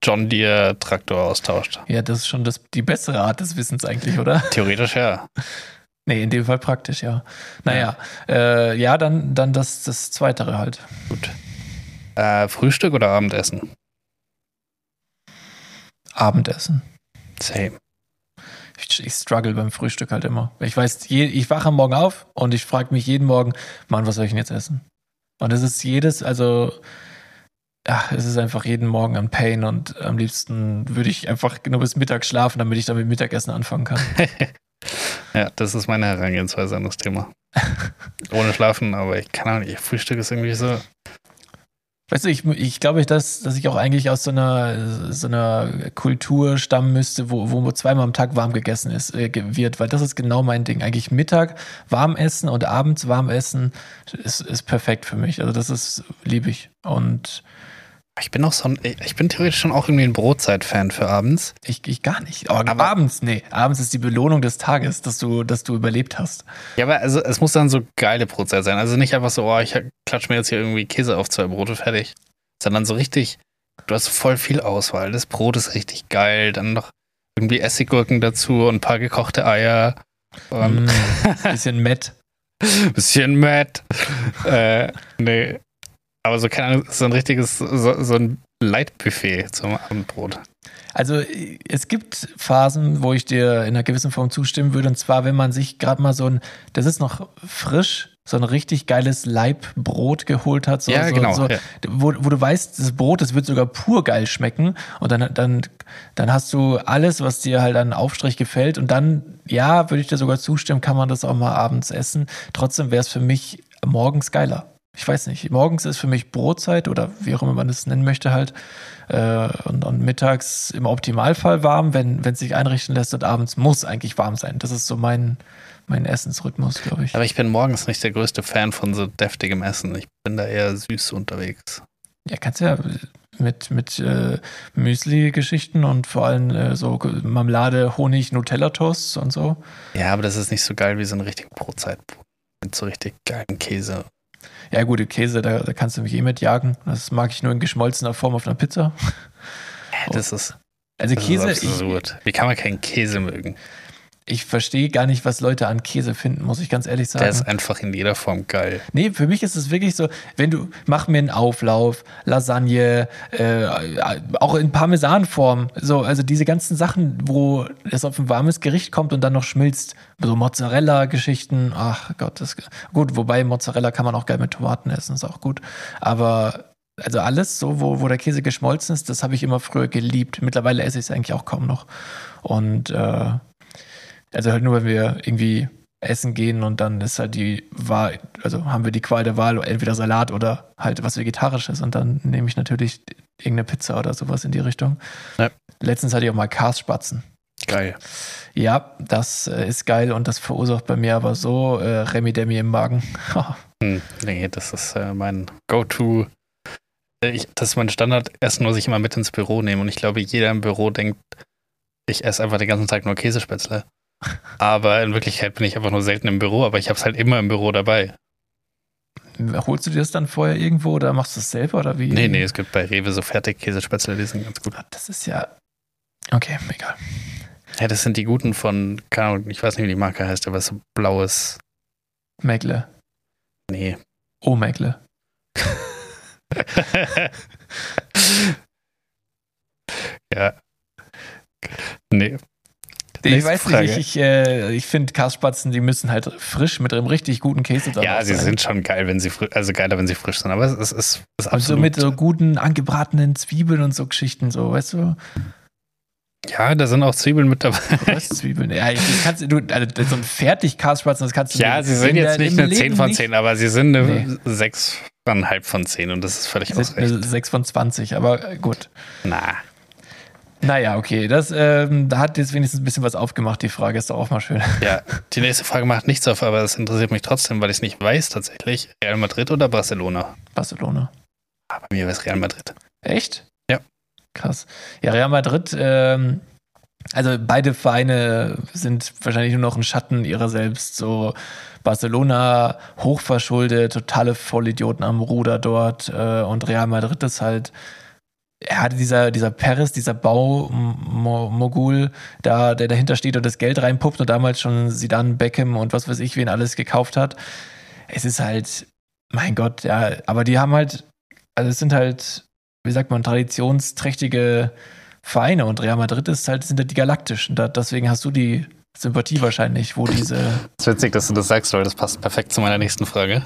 John Deere Traktor austauscht. Ja, das ist schon das, die bessere Art des Wissens eigentlich, oder? Theoretisch ja. *laughs* Nee, in dem Fall praktisch, ja. Naja, ja, äh, ja dann, dann das, das Zweitere halt. Gut. Äh, Frühstück oder Abendessen? Abendessen. Same. Ich, ich struggle beim Frühstück halt immer. Ich weiß, je, ich wache am Morgen auf und ich frage mich jeden Morgen, Mann, was soll ich denn jetzt essen? Und es ist jedes, also, ja, es ist einfach jeden Morgen ein Pain und am liebsten würde ich einfach nur bis Mittag schlafen, damit ich dann mit Mittagessen anfangen kann. *laughs* Ja, das ist meine Herangehensweise an das Thema. *laughs* Ohne Schlafen, aber ich kann auch nicht. Frühstück ist irgendwie so. Weißt du, ich, ich glaube, dass, dass ich auch eigentlich aus so einer, so einer Kultur stammen müsste, wo, wo zweimal am Tag warm gegessen ist, äh, wird, weil das ist genau mein Ding. Eigentlich Mittag warm essen und abends warm essen ist, ist perfekt für mich. Also das ist liebe ich. Und Ich bin auch so ein, ich bin theoretisch schon auch irgendwie ein Brotzeit-Fan für abends. ich, ich gar nicht. Aber, Aber- abends, nee. Abends ist die Belohnung des Tages, dass du, dass du überlebt hast. Ja, aber also es muss dann so geile Brotzeit sein. Also nicht einfach so, oh, ich klatsch mir jetzt hier irgendwie Käse auf zwei Brote fertig. Sondern so richtig, du hast voll viel Auswahl. Das Brot ist richtig geil. Dann noch irgendwie Essiggurken dazu und ein paar gekochte Eier. Und Mm, *laughs* bisschen Mett. ein bisschen Matt. äh, nee. Aber so, keine Ahnung, so ein richtiges, so, so ein Leitbuffet zum Abendbrot. Also es gibt Phasen, wo ich dir in einer gewissen Form zustimmen würde. Und zwar, wenn man sich gerade mal so ein, das ist noch frisch, so ein richtig geiles Leibbrot geholt hat. So, Ja, so, genau, So, ja. Wo, wo du weißt, das Brot, das wird sogar pur geil schmecken. Und dann, dann, dann hast du alles, was dir halt an Aufstrich gefällt. Und dann, ja, würde ich dir sogar zustimmen, kann man das auch mal abends essen. Trotzdem wäre es für mich morgens geiler. Ich weiß nicht. Morgens ist für mich Brotzeit oder wie auch immer man das nennen möchte halt. Äh, und, und mittags im Optimalfall warm, wenn es sich einrichten lässt. Und abends muss eigentlich warm sein. Das ist so mein, mein Essensrhythmus, glaube ich. Aber ich bin morgens nicht der größte Fan von so deftigem Essen. Ich bin da eher süß unterwegs. Ja, kannst ja mit, mit äh, Müsli-Geschichten und vor allem äh, so Marmelade, Honig, Nutella-Toasts und so. Ja, aber das ist nicht so geil wie so ein richtig Brotzeitbrot. Mit so richtig geilen Käse. Ja, gute Käse, da, da kannst du mich eh mit jagen. Das mag ich nur in geschmolzener Form auf einer Pizza. *laughs* Das ist, Also das Käse, ist ich, absurd. Wie kann man keinen Käse mögen? Ich verstehe gar nicht, was Leute an Käse finden, muss ich ganz ehrlich sagen. Der ist einfach in jeder Form geil. Nee, für mich ist es wirklich so, wenn du, mach mir einen Auflauf, Lasagne, äh, auch in Parmesanform, so, also diese ganzen Sachen, wo es auf ein warmes Gericht kommt und dann noch schmilzt, so Mozzarella-Geschichten, ach Gott, das, gut, wobei Mozzarella kann man auch geil mit Tomaten essen, ist auch gut, aber also alles so, wo, wo der Käse geschmolzen ist, das habe ich immer früher geliebt. Mittlerweile esse ich es eigentlich auch kaum noch. Und äh, also halt nur, wenn wir irgendwie essen gehen und dann ist halt die Wahl, also haben wir die Qual der Wahl, entweder Salat oder halt was Vegetarisches und dann nehme ich natürlich irgendeine Pizza oder sowas in die Richtung. Ja. Letztens hatte ich auch mal Karsspatzen. Geil. Ja, das äh, ist geil und das verursacht bei mir aber so äh, Remi-Demi im Magen. *laughs* Hm, nee, das ist äh, mein Go-To. Äh, Ich, das ist mein Standardessen, was ich immer mit ins Büro nehme. Und ich glaube, jeder im Büro denkt, ich esse einfach den ganzen Tag nur Käsespätzle. Aber in Wirklichkeit bin ich einfach nur selten im Büro, aber ich habe es halt immer im Büro dabei. Holst du dir das dann vorher irgendwo oder machst du es selber oder wie? Nee, nee, es gibt bei Rewe so Fertig-Käsespätzle, die sind ganz gut. Ah, Das ist ja, Okay, egal. Ja, das sind die guten von, ich weiß nicht, wie die Marke heißt, aber so blaues. Meckle. Nee. Oh, Meckle. *laughs* ja. Nee. Ich weiß nicht, ich, ich, äh, ich finde Kassspatzen, die müssen halt frisch mit einem richtig guten Käse dran Ja, sie sein. sind schon geil, wenn sie frisch, also geiler, wenn sie frisch sind, aber es ist, es ist Und so absolut. mit so guten angebratenen Zwiebeln und so Geschichten, so, weißt du? ja, da sind auch Zwiebeln mit dabei. Röstzwiebeln. Ja, ich, das kannst du, also so ein fertig Kassspatzen, das kannst du Ja, sie sind jetzt nicht eine Leben 10 von nicht- 10, aber sie sind eine Nee. 6,5 von 10 und das ist völlig ausreichend. eine 6 von 20, aber äh, gut. Na, Naja, okay, das, ähm, hat jetzt wenigstens ein bisschen was aufgemacht, die Frage ist doch auch mal schön. ja, die nächste Frage macht nichts auf, aber es interessiert mich trotzdem, weil ich es nicht weiß tatsächlich. Real Madrid oder Barcelona? Barcelona. Ah, bei mir wäre es Real Madrid. Echt? Ja. Krass. Ja, Real Madrid, ähm, also beide Vereine sind wahrscheinlich nur noch ein Schatten ihrer selbst. So Barcelona hochverschuldet, totale Vollidioten am Ruder dort äh, und Real Madrid ist halt er hatte dieser, dieser Paris, dieser Baumogul, da, der dahinter steht und das Geld reinpuppt und damals schon Zidane, Beckham und was weiß ich, wen alles gekauft hat. Es ist halt, mein Gott, ja, aber die haben halt, also es sind halt, wie sagt man, traditionsträchtige Vereine und Real Madrid ist halt, sind halt die Galaktischen. Da, deswegen hast du die Sympathie wahrscheinlich, wo diese Es *laughs* ist witzig, dass du das sagst, weil das passt perfekt zu meiner nächsten Frage.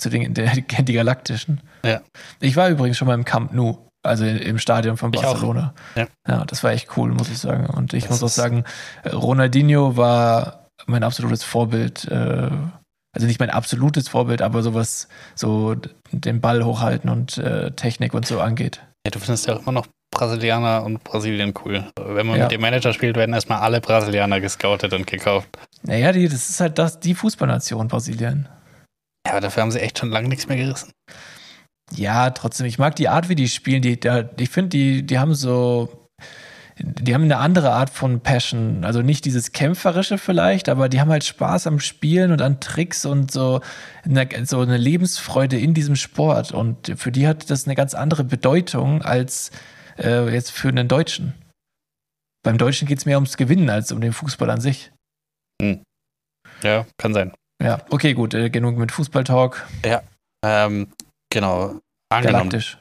zu den der, die Galaktischen. Ja. Ich war übrigens schon mal im Camp Nou, also im Stadion von. Barcelona. Ja. ja, das war echt cool, muss ich sagen. Und ich Das muss auch sagen, Ronaldinho war mein absolutes Vorbild. äh, Also nicht mein absolutes Vorbild, aber sowas, so den Ball hochhalten und äh, Technik und so angeht. Ja, du findest ja auch immer noch Brasilianer und Brasilien cool. Wenn man Ja. mit dem Manager spielt, werden erstmal alle Brasilianer gescoutet und gekauft. Naja, die, das ist halt das, die Fußballnation Brasilien. Ja, aber dafür haben sie echt schon lange nichts mehr gerissen. Ja, trotzdem, ich mag die Art, wie die spielen. Die, da, ich finde, die, die haben so, die haben eine andere Art von Passion. Also nicht dieses Kämpferische vielleicht, aber die haben halt Spaß am Spielen und an Tricks und so eine, so eine Lebensfreude in diesem Sport. Und für die hat das eine ganz andere Bedeutung als äh, jetzt für einen Deutschen. Beim Deutschen geht es mehr ums Gewinnen als um den Fußball an sich. Ja, kann sein. Ja, okay, gut, äh, genug mit Fußballtalk. Ähm, genau. Angenommen, Galaktisch.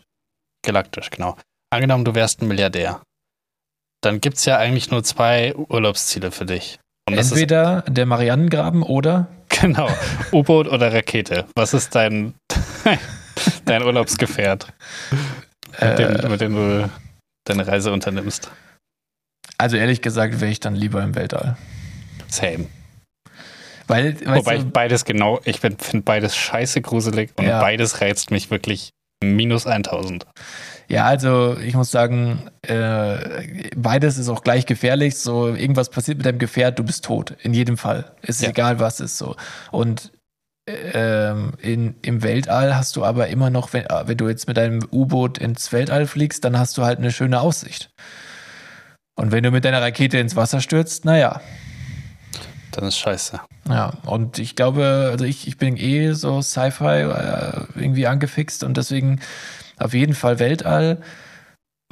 galaktisch, genau. Angenommen, du wärst ein Milliardär. Dann gibt es ja eigentlich nur zwei Urlaubsziele für dich. Und Entweder der Marianengraben oder ist *laughs* genau U-Boot oder Rakete. Was ist dein, *laughs* dein Urlaubsgefährt, mit, dem, äh, mit dem du deine Reise unternimmst? Also ehrlich gesagt wäre ich dann lieber im Weltall. Same. Weil, Wobei ich beides genau, ich finde beides scheiße gruselig und Ja. beides reizt mich wirklich minus 1000. ja, also ich muss sagen, äh, beides ist auch gleich gefährlich. So, irgendwas passiert mit deinem Gefährt, du bist tot. In jedem Fall. Es ist Ja. egal, was ist so. Und ähm, in, im Weltall hast du aber immer noch, wenn, wenn du jetzt mit deinem U-Boot ins Weltall fliegst, dann hast du halt eine schöne Aussicht. Und wenn du mit deiner Rakete ins Wasser stürzt, naja, Dann ist scheiße. Ja, und ich glaube, also ich, ich bin eh so Sci-Fi äh, irgendwie angefixt und deswegen auf jeden Fall Weltall,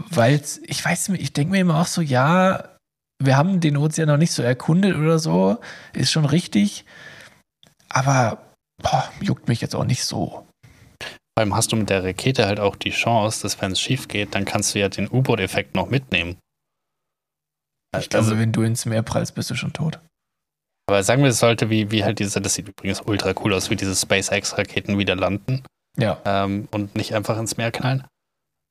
weil ich weiß, ich denke mir immer auch so, ja, wir haben den Ozean noch nicht so erkundet oder so, ist schon richtig, aber boah, juckt mich jetzt auch nicht so. Vor allem hast du mit der Rakete halt auch die Chance, dass wenn es schief geht, dann kannst du ja den U-Boot-Effekt noch mitnehmen. Ich glaube, Also, wenn du ins Meer prallst, bist du schon tot. Aber sagen wir, es sollte wie, wie halt diese, das sieht übrigens ultra cool aus, wie diese SpaceX-Raketen wieder landen Ja, ähm, und nicht einfach ins Meer knallen.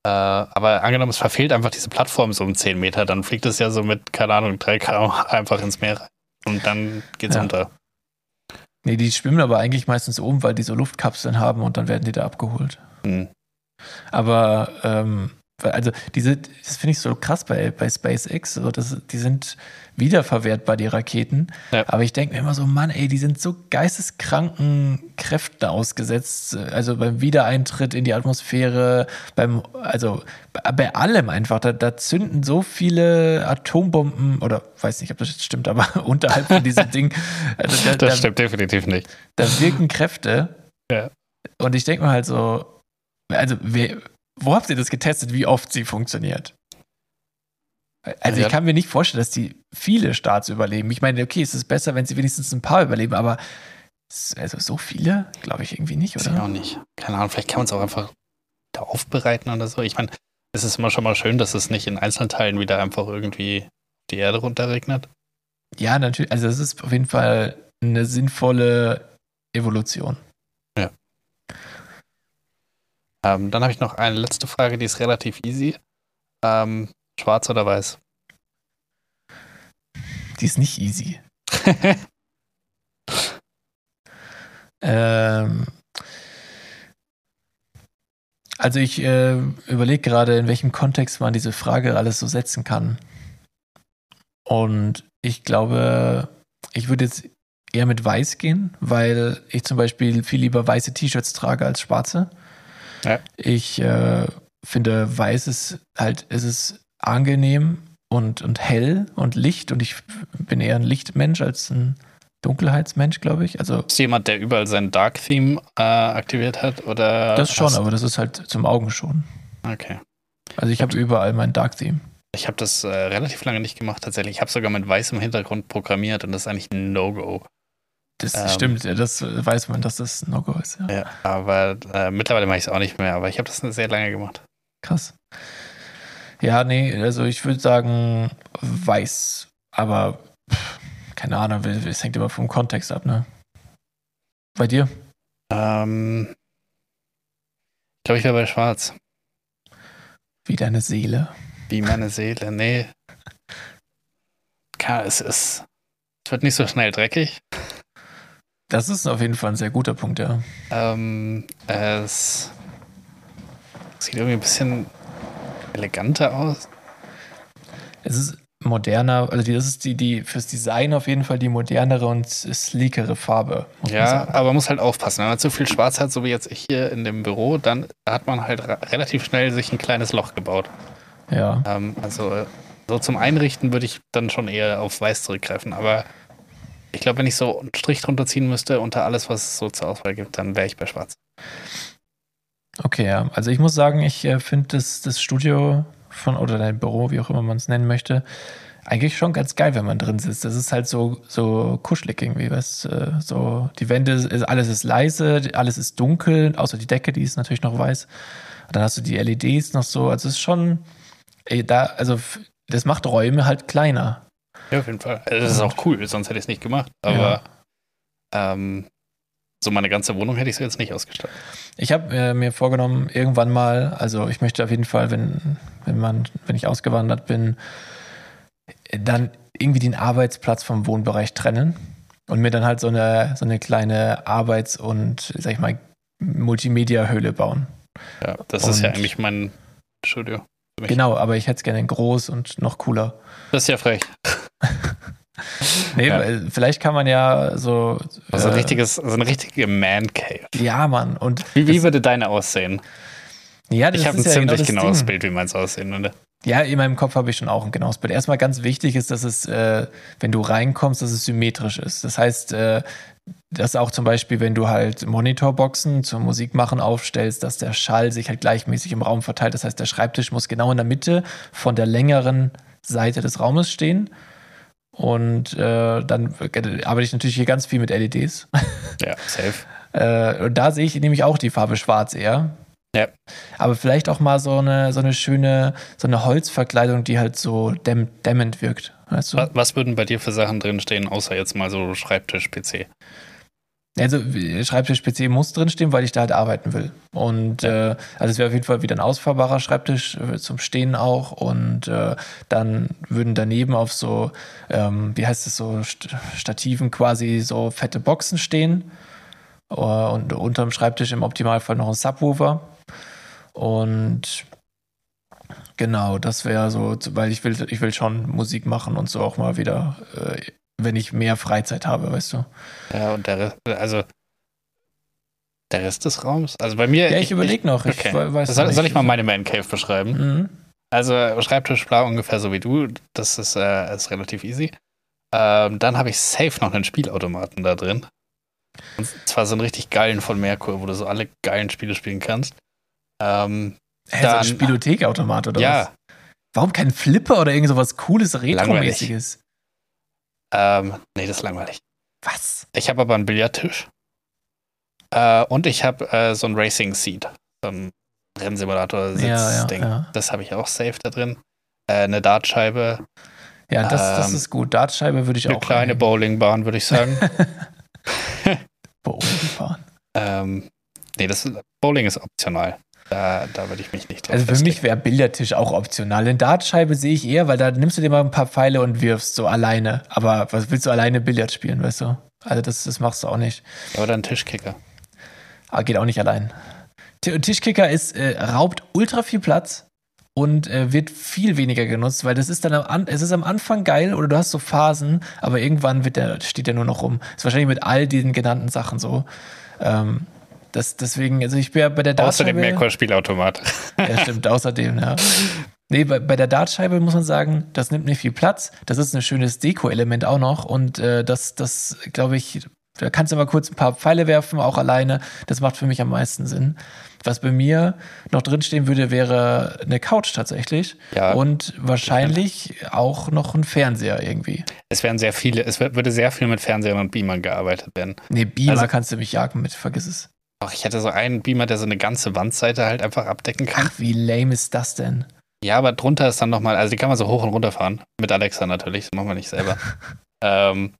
Äh, aber angenommen, es verfehlt einfach diese Plattform so um 10 Meter, dann fliegt es ja so mit, keine Ahnung, 3 km einfach ins Meer rein. Und dann geht's Ja. unter. nee, die schwimmen aber eigentlich meistens oben, weil die so Luftkapseln haben und dann werden die da abgeholt. Hm. Aber ähm, also diese, das finde ich so krass bei, bei SpaceX, so das, die sind wiederverwertbar, die Raketen. Ja. Aber ich denke mir immer so, Mann, ey, die sind so geisteskranken Kräften ausgesetzt. Also beim Wiedereintritt in die Atmosphäre, beim, also bei, allem einfach. Da, da zünden so viele Atombomben, oder weiß nicht, ob das jetzt stimmt, aber *laughs* unterhalb von diesem *laughs* Ding. Also da, Das da, stimmt definitiv nicht. da wirken Kräfte. Ja. Und ich denke mir halt so, also wer, wo habt ihr das getestet, wie oft sie funktioniert? Also Ja. ich kann mir nicht vorstellen, dass die viele Starts überleben. Ich meine, okay, es ist besser, wenn sie wenigstens ein paar überleben, aber also so viele, glaube ich irgendwie nicht, Weiß ich oder? auch nicht. Keine Ahnung, vielleicht kann man es auch einfach da aufbereiten oder so. Ich meine, es ist immer schon mal schön, dass es nicht in Einzelteilen wieder einfach irgendwie die Erde runterregnet. Ja, natürlich. Also es ist auf jeden Fall eine sinnvolle Evolution. Ähm, dann habe ich noch eine letzte Frage, die ist relativ easy. Ähm, schwarz oder weiß? Die ist nicht easy. *laughs* Ähm, also ich äh, überlege gerade, in welchem Kontext man diese Frage alles so setzen kann. Und ich glaube, ich würde jetzt eher mit weiß gehen, weil ich zum Beispiel viel lieber weiße T-Shirts trage als schwarze. Ja. Ich äh, finde, weiß ist halt, es ist angenehm und, und hell und Licht und ich bin eher ein Lichtmensch als ein Dunkelheitsmensch, glaube ich. Also Ist jemand, der überall sein Dark Theme äh, aktiviert hat? Oder das schon, aber das ist halt zum Augen schon. Okay. Also ich habe überall mein Dark Theme. Ich habe das äh, relativ lange nicht gemacht, tatsächlich. Ich habe sogar mit weißem Hintergrund programmiert und das ist eigentlich ein No-Go. Das Ähm. stimmt, das weiß man, dass das No-Go ist. Ja. Ja, aber äh, mittlerweile mache ich es auch nicht mehr, aber ich habe das sehr lange gemacht. Krass. Ja, nee, also ich würde sagen weiß, aber pff, keine Ahnung, es hängt immer vom Kontext ab, ne? Bei dir? Ähm, ich glaube, ich wäre bei Schwarz. Wie deine Seele. Wie meine Seele. Nee. *laughs* Ka- Es ist. Es wird nicht so schnell dreckig. Das ist auf jeden Fall ein sehr guter Punkt, ja. Ähm, es sieht irgendwie ein bisschen eleganter aus. Es ist moderner, also das ist die, die fürs Design auf jeden Fall die modernere und sleekere Farbe. man Ja, sagen. aber man muss halt aufpassen. Wenn man zu viel Schwarz hat, so wie jetzt ich hier in dem Büro, dann hat man halt relativ schnell sich ein kleines Loch gebaut. Ja. Ähm, also so zum Einrichten würde ich dann schon eher auf Weiß zurückgreifen. Aber ich glaube, wenn ich so einen Strich drunter ziehen müsste unter alles, was es so zur Auswahl gibt, dann wäre ich bei Schwarz. Okay, ja. Also ich muss sagen, ich äh, finde das, das Studio von oder dein Büro, wie auch immer man es nennen möchte, eigentlich schon ganz geil, wenn man drin sitzt. Das ist halt so, so kuschelig irgendwie, weißt äh, so die Wände, ist, alles ist leise, alles ist dunkel, außer die Decke, die ist natürlich noch weiß. Und dann hast du die LEDs noch so, also es ist schon, ey, da, also das macht Räume halt kleiner. Ja, auf jeden Fall. Also das ist auch cool, sonst hätte ich es nicht gemacht. Aber ähm, so meine ganze Wohnung hätte ich so jetzt nicht ausgestattet. Ich habe äh, mir vorgenommen, irgendwann mal, also ich möchte auf jeden Fall, wenn, wenn man, wenn ich ausgewandert bin, dann irgendwie den Arbeitsplatz vom Wohnbereich trennen und mir dann halt so eine, so eine kleine Arbeits- und, sag ich mal, Multimedia-Höhle bauen. Ja, das ist ja Und- eigentlich mein Studio. Genau, aber ich hätte es gerne groß und noch cooler. Das ist ja frech. Nee, Ja. weil vielleicht kann man ja so. Also ein äh, richtiges, so eine richtige Man Cave. Ja, Mann. Und Wie, wie würde deine aussehen? ja, das Ich habe ein ja ziemlich genau genaues Ding. Bild, wie meins aussehen würde. Ja, in meinem Kopf habe ich schon auch ein genaues Bild. Erstmal ganz wichtig ist, dass es, äh, wenn du reinkommst, dass es symmetrisch ist. Das heißt, äh, dass auch zum Beispiel, wenn du halt Monitorboxen zum Musikmachen aufstellst, dass der Schall sich halt gleichmäßig im Raum verteilt. Das heißt, der Schreibtisch muss genau in der Mitte von der längeren Seite des Raumes stehen. Und äh, dann arbeite ich natürlich hier ganz viel mit LEDs. *laughs* Ja, safe. Äh, und da sehe ich nämlich auch die Farbe schwarz eher. Ja. Aber vielleicht auch mal so eine, so eine schöne, so eine Holzverkleidung, die halt so dämm, dämmend wirkt. Weißt du? Was, was würden bei dir für Sachen drinstehen, außer jetzt mal so Schreibtisch-PC? Also Schreibtisch-PC muss drinstehen, weil ich da halt arbeiten will. Und äh, also es wäre auf jeden Fall wieder ein ausfahrbarer Schreibtisch äh, zum Stehen auch. Und äh, dann würden daneben auf so, ähm, wie heißt es so, St Stativen quasi so fette Boxen stehen. Äh, und unterm Schreibtisch im Optimalfall noch ein Subwoofer. Und genau, das wäre so, weil ich will, ich will schon Musik machen und so auch mal wieder, äh, wenn ich mehr Freizeit habe, weißt du. Ja, und der Rest, also der Rest des Raums? Also bei mir. Ja, ich überlege noch. Ich okay. we- weiß soll, soll ich mal meine Man Cave beschreiben? Mhm. Also Schreibtisch blau ungefähr so wie du. Das ist, äh, ist relativ easy. Ähm, dann habe ich safe noch einen Spielautomaten da drin. Und zwar so einen richtig geilen von Merkur, wo du so alle geilen Spiele spielen kannst. Ähm, Hä, so ein Dann- Spielothekautomat oder ja, was? Warum kein Flipper oder irgend cooles, retromäßiges? Ähm, nee, das ist langweilig. Was? Ich habe aber einen Billardtisch. Äh, und ich habe äh, so ein Racing Seat. So ein Rennsimulator-Sitzding. Ja, ja, ja. Das habe ich auch safe da drin. Äh, eine Dartscheibe. Ja, das, das Ähm, ist gut. Dartscheibe würde ich Eine auch kleine reinnehmen. Bowlingbahn, würde ich sagen. *laughs* *laughs* Bowling fahren. ähm, nee, das Bowling ist optional. Da, da würde ich mich nicht drauf Also für festlegen. mich wäre Billardtisch auch optional. Eine Dartscheibe sehe ich eher, weil da nimmst du dir mal ein paar Pfeile und wirfst so alleine. Aber was willst du alleine Billard spielen, weißt du? Also das, das machst du auch nicht. Oder ein Tischkicker. Aber geht auch nicht allein. Tischkicker ist, äh, raubt ultra viel Platz und äh, wird viel weniger genutzt, weil das ist dann am, An es ist am Anfang geil oder du hast so Phasen, aber irgendwann wird der, steht der nur noch rum. Ist wahrscheinlich mit all diesen genannten Sachen so. Ähm, das, deswegen, also ich bin ja bei der Dartscheibe- Merkur-Spielautomat. *laughs* Ja, stimmt, außerdem, ja. Nee, bei, bei der Dartscheibe muss man sagen, das nimmt nicht viel Platz. Das ist ein schönes Deko-Element auch noch. Und äh, das, das glaube ich, da kannst du mal kurz ein paar Pfeile werfen, auch alleine. Das macht für mich am meisten Sinn. Was bei mir noch drinstehen würde, wäre eine Couch tatsächlich. Ja. Und wahrscheinlich auch noch ein Fernseher irgendwie. Es werden sehr viele, es würde sehr viel mit Fernsehern und Beamern gearbeitet werden. Nee, Beamer Also- kannst du mich jagen mit, vergiss es. Ach, ich hätte so einen Beamer, der so eine ganze Wandseite halt einfach abdecken kann. Ach, wie lame ist das denn? Ja, aber drunter ist dann nochmal, also die kann man so hoch und runter fahren. Mit Alexa natürlich, das machen wir nicht selber. *laughs* ähm,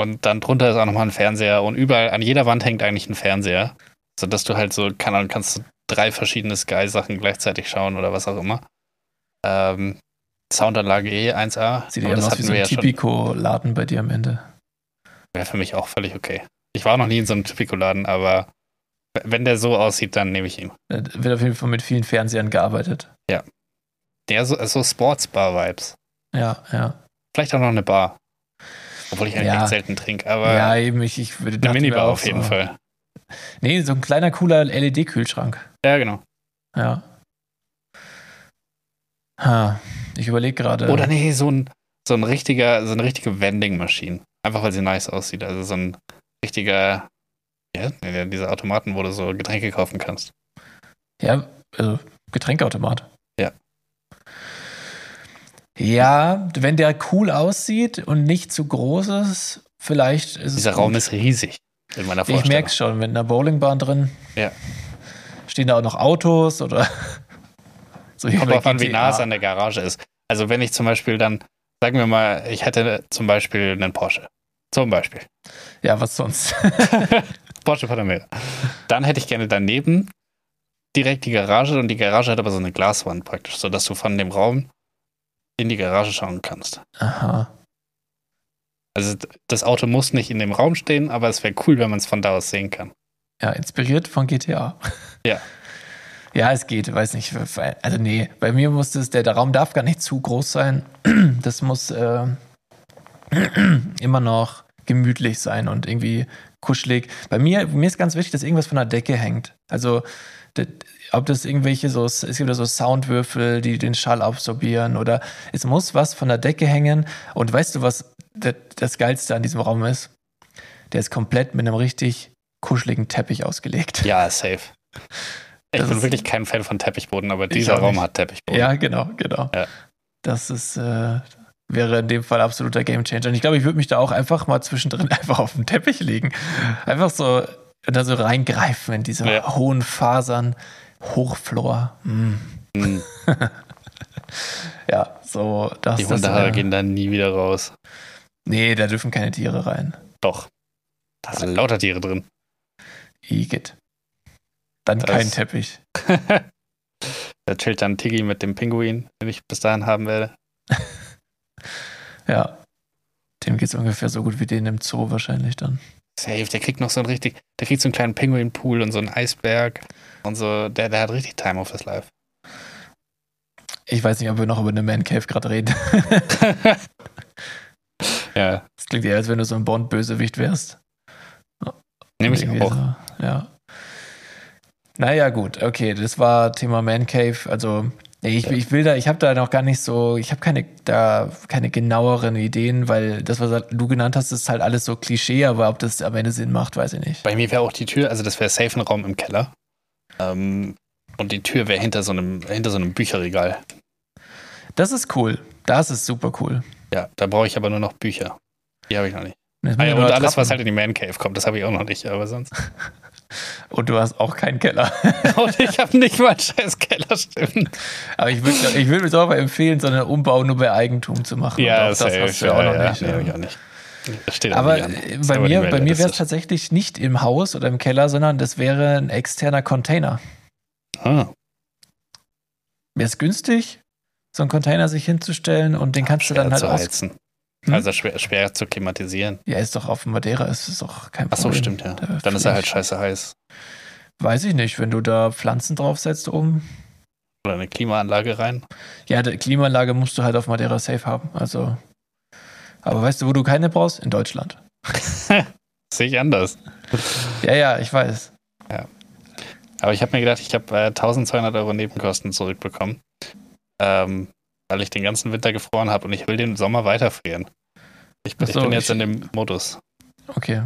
und dann drunter ist auch nochmal ein Fernseher und überall, an jeder Wand hängt eigentlich ein Fernseher. Sodass du halt so, kann, dann kannst du drei verschiedene Sky-Sachen gleichzeitig schauen oder was auch immer. Ähm, Soundanlage eh 1A. Sieht aber ja das aus wie so ein ja schon. Tipico-Laden bei dir am Ende. Wäre für mich auch völlig okay. Ich war noch nie in so einem Typico-Laden, aber wenn der so aussieht, dann nehme ich ihn. Da wird auf jeden Fall mit vielen Fernsehern gearbeitet. Der so, so Sportsbar-Vibes. Ja, ja. Vielleicht auch noch eine Bar. Obwohl ich eigentlich Ja. selten trinke, aber ja, eben, ich, ich würde eine Minibar auf jeden so. Fall. Nee, so ein kleiner, cooler LED-Kühlschrank. Ja, genau. Ja. Ha, ich überlege gerade. Oder nee, so ein, so ein richtiger, so eine richtige Vending-Maschine. Einfach weil sie nice aussieht. Also so ein richtiger, ja, diese Automaten, wo du so Getränke kaufen kannst. Ja, also Getränkeautomat. Ja. Ja, wenn der cool aussieht und nicht zu groß ist, vielleicht ist es. Dieser. Raum ist riesig in meiner Ich Vorstellung. merke schon, mit einer Bowlingbahn drin. Ja. Stehen da auch noch Autos oder *laughs* so Kommt drauf an, wie nah es an der Garage ist. Also wenn ich zum Beispiel dann, sagen wir mal, ich hätte zum Beispiel einen Porsche. Zum Beispiel. Ja, was sonst? *laughs* Porsche Panamera. Dann hätte ich gerne daneben direkt die Garage und die Garage hat aber so eine Glaswand praktisch, sodass du von dem Raum in die Garage schauen kannst. Aha. Also das Auto muss nicht in dem Raum stehen, aber es wäre cool, wenn man es von da aus sehen kann. Ja, inspiriert von GTA. Ja. Ja, es geht, weiß nicht. Also nee, bei mir muss das, der, der Raum darf gar nicht zu groß sein. Das muss äh, *clears throat* immer noch gemütlich sein und irgendwie kuschelig. Bei mir, mir ist ganz wichtig, dass irgendwas von der Decke hängt. Also ob das irgendwelche so, es gibt ja so Soundwürfel, die den Schall absorbieren oder es muss was von der Decke hängen. Und weißt du, was das, Geilste an diesem Raum ist? Der ist komplett mit einem richtig kuscheligen Teppich ausgelegt. Ja, safe. Ich Das bin wirklich kein Fan von Teppichboden, aber dieser Raum nicht. hat Teppichboden. Ja, genau, genau. Ja. Das ist, äh, wäre in dem Fall absoluter Gamechanger. Und ich glaube, ich würde mich da auch einfach mal zwischendrin *laughs* einfach auf den Teppich legen. Einfach so, dann so reingreifen in diese Ja. hohen Fasern. Hochflor. Mm. Hm, *laughs* Ja, so, das Die Hundehaare äh, gehen dann nie wieder raus. Nee, da dürfen keine Tiere rein. Doch. Da sind lauter Tiere drin. Igitt. Dann Das- kein Teppich. *laughs* Da chillt dann Tiggy mit dem Pinguin, den ich bis dahin haben werde. Ja. Dem geht's ungefähr so gut wie den im Zoo wahrscheinlich dann. Safe, der kriegt noch so einen richtig, der kriegt so einen kleinen Pinguinpool und so einen Eisberg und so, der, der hat richtig Time of his life. Ich weiß nicht, ob wir noch über eine Man Cave gerade reden. *laughs* ja, Das klingt eher, als wenn du so ein Bond-Bösewicht wärst. nehme ich auch. So, ja. Naja, gut, okay, das war Thema Man Cave. Also, ich, ich will da, ich habe da noch gar nicht so, ich habe keine, da keine genaueren Ideen, weil das, was du genannt hast, ist halt alles so Klischee, aber ob das am Ende Sinn macht, weiß ich nicht. Bei mir wäre auch die Tür, also das wäre safe ein Raum im Keller. Ähm, und die Tür wäre hinter so einem, hinter so einem Bücherregal. Das ist cool. Das ist super cool. Ja, da brauche ich aber nur noch Bücher. Die habe ich noch nicht. Ah ja, und alles, was halt in die Man Cave kommt, das habe ich auch noch nicht, aber sonst. *laughs* Und du hast auch keinen Keller. *laughs* und ich habe nicht mal einen scheiß Keller, stimmt. Aber ich würde ich würd mir mal empfehlen, so einen Umbau nur bei Eigentum zu machen. Auch das hast du ja auch noch nicht. Nee, ja. hab ich auch nicht. Steht Aber nicht bei mir, nicht bei mir wäre es tatsächlich nicht im Haus oder im Keller, sondern das wäre ein externer Container. Ah, Wäre es günstig, so einen Container sich hinzustellen und den kannst du schwer dann halt zu aus. heizen. Hm? Also schwer, schwer zu klimatisieren. Ja, ist doch auf Madeira, ist es doch kein Ach so, Problem. stimmt, ja. Da Dann ist er halt scheiße heiß. Weiß ich nicht, wenn du da Pflanzen draufsetzt oben. Oder eine Klimaanlage rein. Ja, die Klimaanlage musst du halt auf Madeira safe haben. Also. Aber weißt du, wo du keine brauchst? In Deutschland. *laughs* Sehe ich anders. Ja, ja, ich weiß. Aber ich habe mir gedacht, ich habe äh, 1200 Euro Nebenkosten zurückbekommen, ähm, weil ich den ganzen Winter gefroren habe und ich will den Sommer weiterfrieren. Ich so, ich bin jetzt ich- in dem Modus. Okay.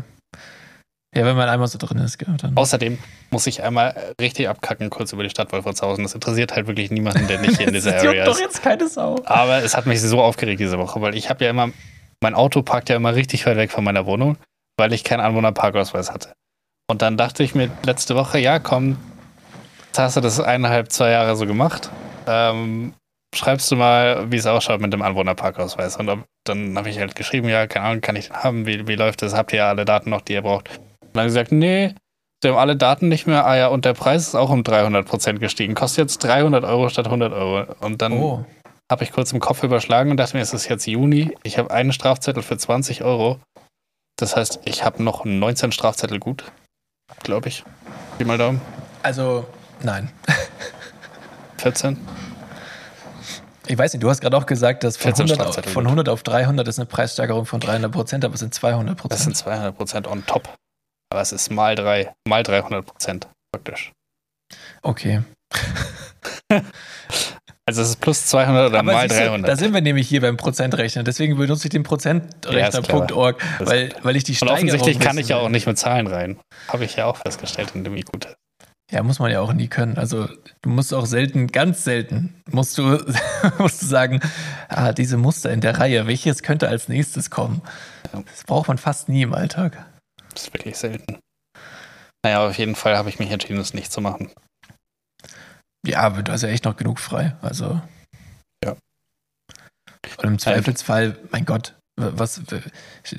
Ja, wenn man einmal so drin ist, gell, dann. Außerdem muss ich einmal richtig abkacken, kurz über die Stadt Wolfratshausen. Das interessiert halt wirklich niemanden, der nicht hier in *laughs* dieser das juckt Area doch ist. jetzt keine Sau. Aber es hat mich so aufgeregt diese Woche, weil ich habe ja immer, mein Auto parkt ja immer richtig weit weg von meiner Wohnung, weil ich keinen Anwohnerparkausweis hatte. Und dann dachte ich mir letzte Woche, ja komm, jetzt hast du das eineinhalb, zwei Jahre so gemacht. Ähm, schreibst du mal, wie es ausschaut mit dem Anwohnerparkausweis. Und ob, dann habe ich halt geschrieben, ja, keine Ahnung, kann ich den haben? Wie, wie läuft das? Habt ihr alle Daten noch, die ihr braucht? Und dann gesagt, nee, wir haben alle Daten nicht mehr. Ah ja, und der Preis ist auch um 300 Prozent gestiegen. Kostet jetzt 300 Euro statt 100 Euro. Und dann Oh. habe ich kurz im Kopf überschlagen und dachte mir, es ist jetzt Juni. Ich habe einen Strafzettel für 20 Euro. Das heißt, ich habe noch 19 Strafzettel gut, glaube ich. Pi mal Daumen. Also, nein. 14. Ich weiß nicht, du hast gerade auch gesagt, dass von 14 100, auf, von gut. 100 auf 300 ist eine Preissteigerung von 300 Prozent, aber es sind 200% Das sind Prozent. 200 Prozent on top. Aber es ist mal drei, mal 300 Prozent praktisch. Okay. *laughs* Also es ist plus 200 oder Aber mal siehst du, 300. da sind wir nämlich hier beim Prozentrechnen. Deswegen benutze ich den Prozentrechner.org, Das- weil, weil ich die und Steigerung offensichtlich kann ich ja auch nicht mit Zahlen rein. Habe ich ja auch festgestellt in dem IQ. Ja, muss man ja auch nie können. Also du musst auch selten, ganz selten, musst du, *laughs* musst du sagen, ah, diese Muster in der Reihe, welches könnte als nächstes kommen? Das braucht man fast nie im Alltag. Das ist wirklich selten. Naja, auf jeden Fall habe ich mich entschieden, das nicht zu machen. Ja, aber du hast ja echt noch genug frei. Also. Ja. Und im Zweifelsfall, mein Gott, was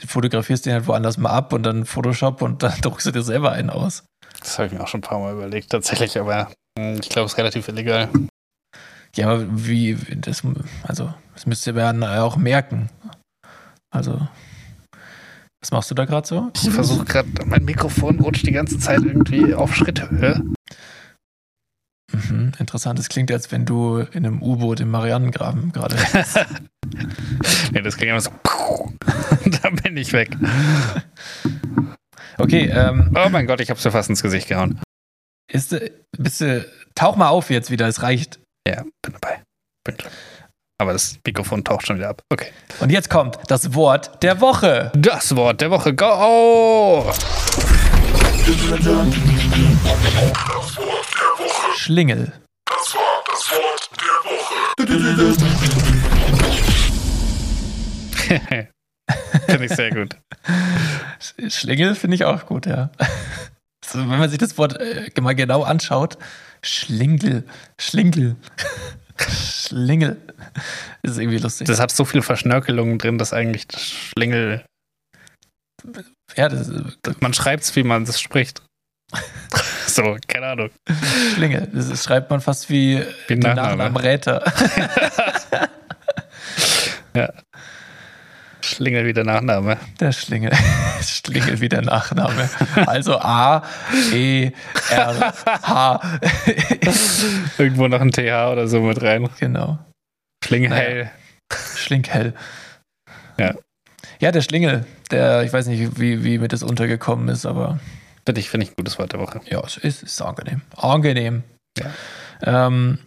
fotografierst du den halt woanders mal ab und dann Photoshop und dann *laughs* druckst du dir selber einen aus. Das habe ich mir auch schon ein paar Mal überlegt, tatsächlich, aber hm, ich glaube, es ist relativ illegal. Ja, aber wie, das, also, das müsst ihr dann auch merken. Also, was machst du da gerade so? Ich versuche gerade, mein Mikrofon rutscht die ganze Zeit irgendwie auf Schritthöhe. Mhm, interessant. Es klingt, als wenn du in einem U-Boot im Marianengraben gerade. *laughs* nee, das klingt immer so. *laughs* da bin ich weg. *laughs* Okay, ähm, Oh mein Gott, ich habe dir fast ins Gesicht gehauen. ist, äh, bist du, tauch mal auf jetzt wieder, es reicht. Ja, bin dabei. Bin drin. Aber das Mikrofon taucht schon wieder ab. Okay. Und jetzt kommt das Wort der Woche. Das Wort der Woche. Go! Schlingel. *laughs* *laughs* Finde ich sehr gut. Sch- Schlingel finde ich auch gut, ja. So, wenn man sich das Wort äh, mal genau anschaut, Schlingel, Schlingel, Schlingel. Das ist irgendwie lustig. Das hat so viele Verschnörkelungen drin, dass eigentlich das Schlingel. ja, das Man schreibt es, wie man es spricht. *laughs* so, keine Ahnung. Schlingel. Das schreibt man fast wie, Wie den Nachname. Nachnamen Räter. *laughs* Schlingel wie der Nachname. Der Schlingel. *laughs* Schlingel wie der Nachname. Also A, E, R, H. *laughs* Irgendwo noch ein TH oder so mit rein. genau. Schlinghell. Schlinghell. Ja. Ja, der Schlingel. Der, ich weiß nicht, wie, wie mir das untergekommen ist, aber Finde ich, finde ich ein gutes Wort der Woche. ja, es ist, ist angenehm. Angenehm. Ja. Ähm,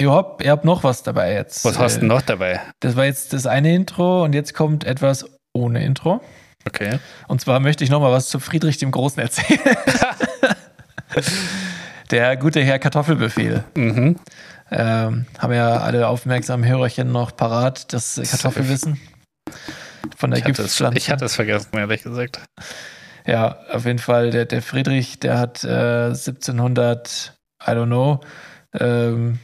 ihr, habt, ihr habt noch was dabei jetzt. Was hast du Äh, noch dabei? Das war jetzt das eine Intro und jetzt kommt etwas ohne Intro. Okay. Und zwar möchte ich noch mal was zu Friedrich dem Großen erzählen. *laughs* Der gute Herr Kartoffelbefehl. Mhm. Ähm, haben ja alle aufmerksamen Hörerchen noch parat, das Kartoffelwissen von der Ich Gipspflanze. ich hatte es vergessen, ehrlich gesagt. Ja, auf jeden Fall, der, der Friedrich, der hat äh, 1700, I don't know, ähm,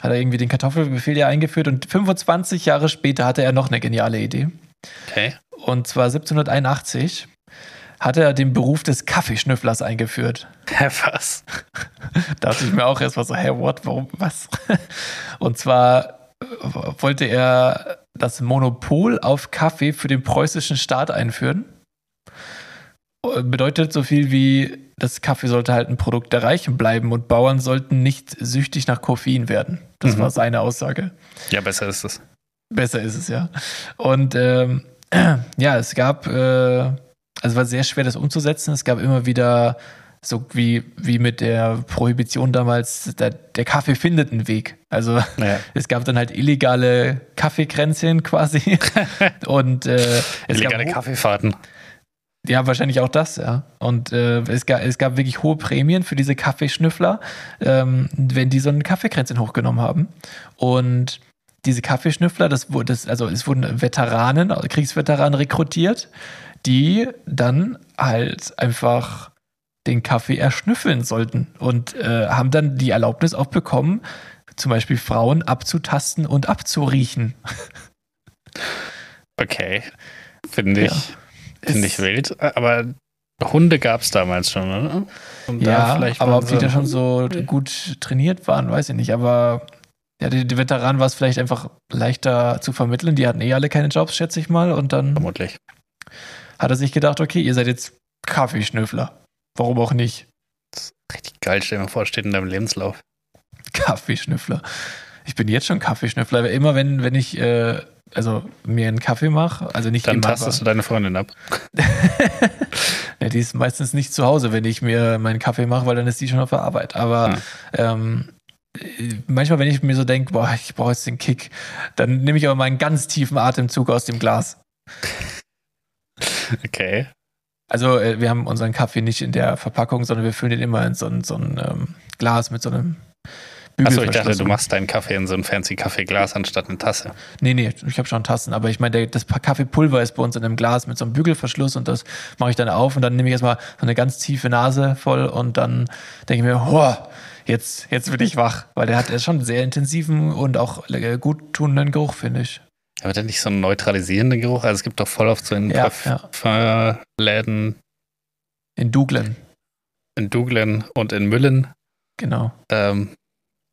hat er irgendwie den Kartoffelbefehl ja eingeführt und 25 Jahre später hatte er noch eine geniale Idee. Okay. Und zwar 1781 hat er den Beruf des Kaffeeschnüfflers eingeführt. Hä, was? Da *laughs* dachte ich mir auch erstmal so, hä, what, warum, was? *laughs* Und zwar äh, wollte er das Monopol auf Kaffee für den preußischen Staat einführen. Äh, Bedeutet so viel wie, das Kaffee sollte halt ein Produkt der Reichen bleiben und Bauern sollten nicht süchtig nach Koffein werden. Das Mhm. war seine Aussage. Ja, besser ist es. Besser ist es, ja. Und ähm, *clears throat* ja, es gab, äh, also es war sehr schwer, das umzusetzen. Es gab immer wieder, so wie, wie mit der Prohibition damals, der, der Kaffee findet einen Weg. Also Ja. *laughs* es gab dann halt illegale Kaffeekränzchen quasi. *laughs* Und äh, es Illegale gab, Kaffeefahrten. Ja, wahrscheinlich auch das, ja. Und äh, es, gab, es gab wirklich hohe Prämien für diese Kaffeeschnüffler, ähm, wenn die so ein Kaffeekränzchen hochgenommen haben. Und diese Kaffeeschnüffler, das wurde, das, also es wurden Veteranen, also Kriegsveteranen rekrutiert, die dann halt einfach den Kaffee erschnüffeln sollten und äh, haben dann die Erlaubnis auch bekommen, zum Beispiel Frauen abzutasten und abzuriechen. Okay. Finde ich, Ja. Finde ich wild. Aber Hunde gab es damals schon, oder? Und da Ja, vielleicht aber ob die da schon so gut trainiert waren, weiß ich nicht. Aber ja, die, die Veteranen war es vielleicht einfach leichter zu vermitteln. Die hatten eh alle keine Jobs, schätze ich mal. Und dann Vermutlich. hat er sich gedacht, okay, ihr seid jetzt Kaffeeschnüffler. Warum auch nicht? Richtig geil, stell dir mal vor, steht in deinem Lebenslauf. Kaffeeschnüffler. Ich bin jetzt schon Kaffeeschnüffler. Aber immer wenn, wenn ich äh, also mir einen Kaffee mache, also nicht Dann immer, tastest du deine Freundin ab. *laughs* ja, die ist meistens nicht zu Hause, wenn ich mir meinen Kaffee mache, weil dann ist die schon auf der Arbeit. Aber Hm. ähm, äh, manchmal, wenn ich mir so denke, boah, ich brauche jetzt den Kick, dann nehme ich aber mal einen ganz tiefen Atemzug aus dem Glas. *laughs* Okay. Also äh, wir haben unseren Kaffee nicht in der Verpackung, sondern wir füllen den immer in so ein, so ein ähm, Glas mit so einem Achso, ich dachte, du machst deinen Kaffee in so ein fancy Kaffeeglas anstatt eine Tasse. Nee, nee, ich habe schon Tassen, aber ich meine, das Kaffeepulver ist bei uns in einem Glas mit so einem Bügelverschluss und das mache ich dann auf und dann nehme ich erstmal so eine ganz tiefe Nase voll und dann denke ich mir, hoa, jetzt, jetzt bin ich wach, weil der hat ja schon einen sehr intensiven und auch äh, gut tunenden Geruch, finde ich. Aber dann nicht so einen neutralisierenden Geruch? Also es gibt doch voll oft so in Ja, Parfümläden In Douglas, in Douglas und in Müllen genau. ähm,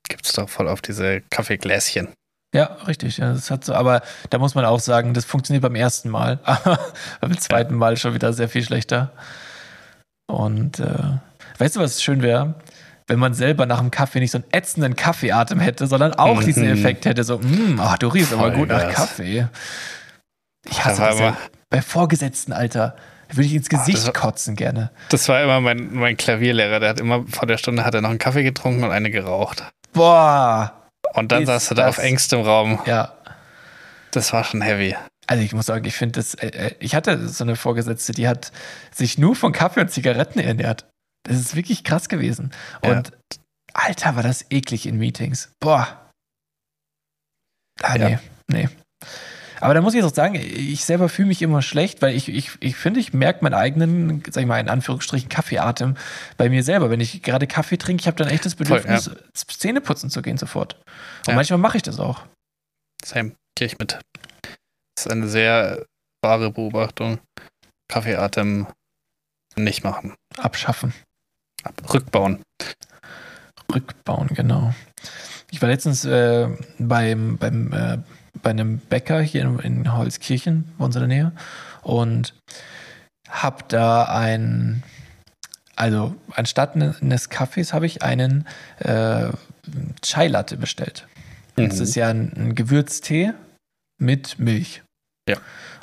gibt es doch voll oft diese Kaffeegläschen. Ja, richtig. Ja, das hat so, aber da muss man auch sagen, das funktioniert beim ersten Mal, *laughs* aber beim zweiten Mal schon wieder sehr viel schlechter. Und äh, weißt du, was schön wäre? Wenn man selber nach dem Kaffee nicht so einen ätzenden Kaffeeatem hätte, sondern auch Mhm. diesen Effekt hätte, so, mm, ach, du riechst aber gut nach. Kaffee. Ich hasse das ja. Bei Vorgesetzten, Alter. Würde ich ins Gesicht das war- kotzen gerne. Das war immer mein, mein Klavierlehrer, der hat immer vor der Stunde hat er noch einen Kaffee getrunken und eine geraucht. Boah. Und dann saß er da auf engstem Raum. Ja, Das war schon heavy. Also ich muss sagen, ich finde das, äh, äh, ich hatte so eine Vorgesetzte, die hat sich nur von Kaffee und Zigaretten ernährt. Das ist wirklich krass gewesen. Ja. Und Alter, war das eklig in Meetings. Boah. Ah, Ja. nee, nee. Aber da muss ich jetzt auch sagen, ich selber fühle mich immer schlecht, weil ich, ich, ich finde, ich merke meinen eigenen, sag ich mal, in Anführungsstrichen Kaffeeatem bei mir selber. Wenn ich gerade Kaffee trinke, ich habe dann echt das Voll, Bedürfnis, Zähne putzen zu gehen sofort. Und Ja. manchmal mache ich das auch. Same, gehe ich mit. Das ist eine sehr wahre Beobachtung. Kaffeeatem nicht machen. Abschaffen. Ab, rückbauen. Rückbauen, genau. Ich war letztens äh, beim, beim, äh, bei einem Bäcker hier in, in Holzkirchen, bei uns in der Nähe, und hab da ein, also anstatt ne- eines Kaffees habe ich einen äh, Chai Latte bestellt. Das Mhm. ist ja ein, ein Gewürztee mit Milch. Ja.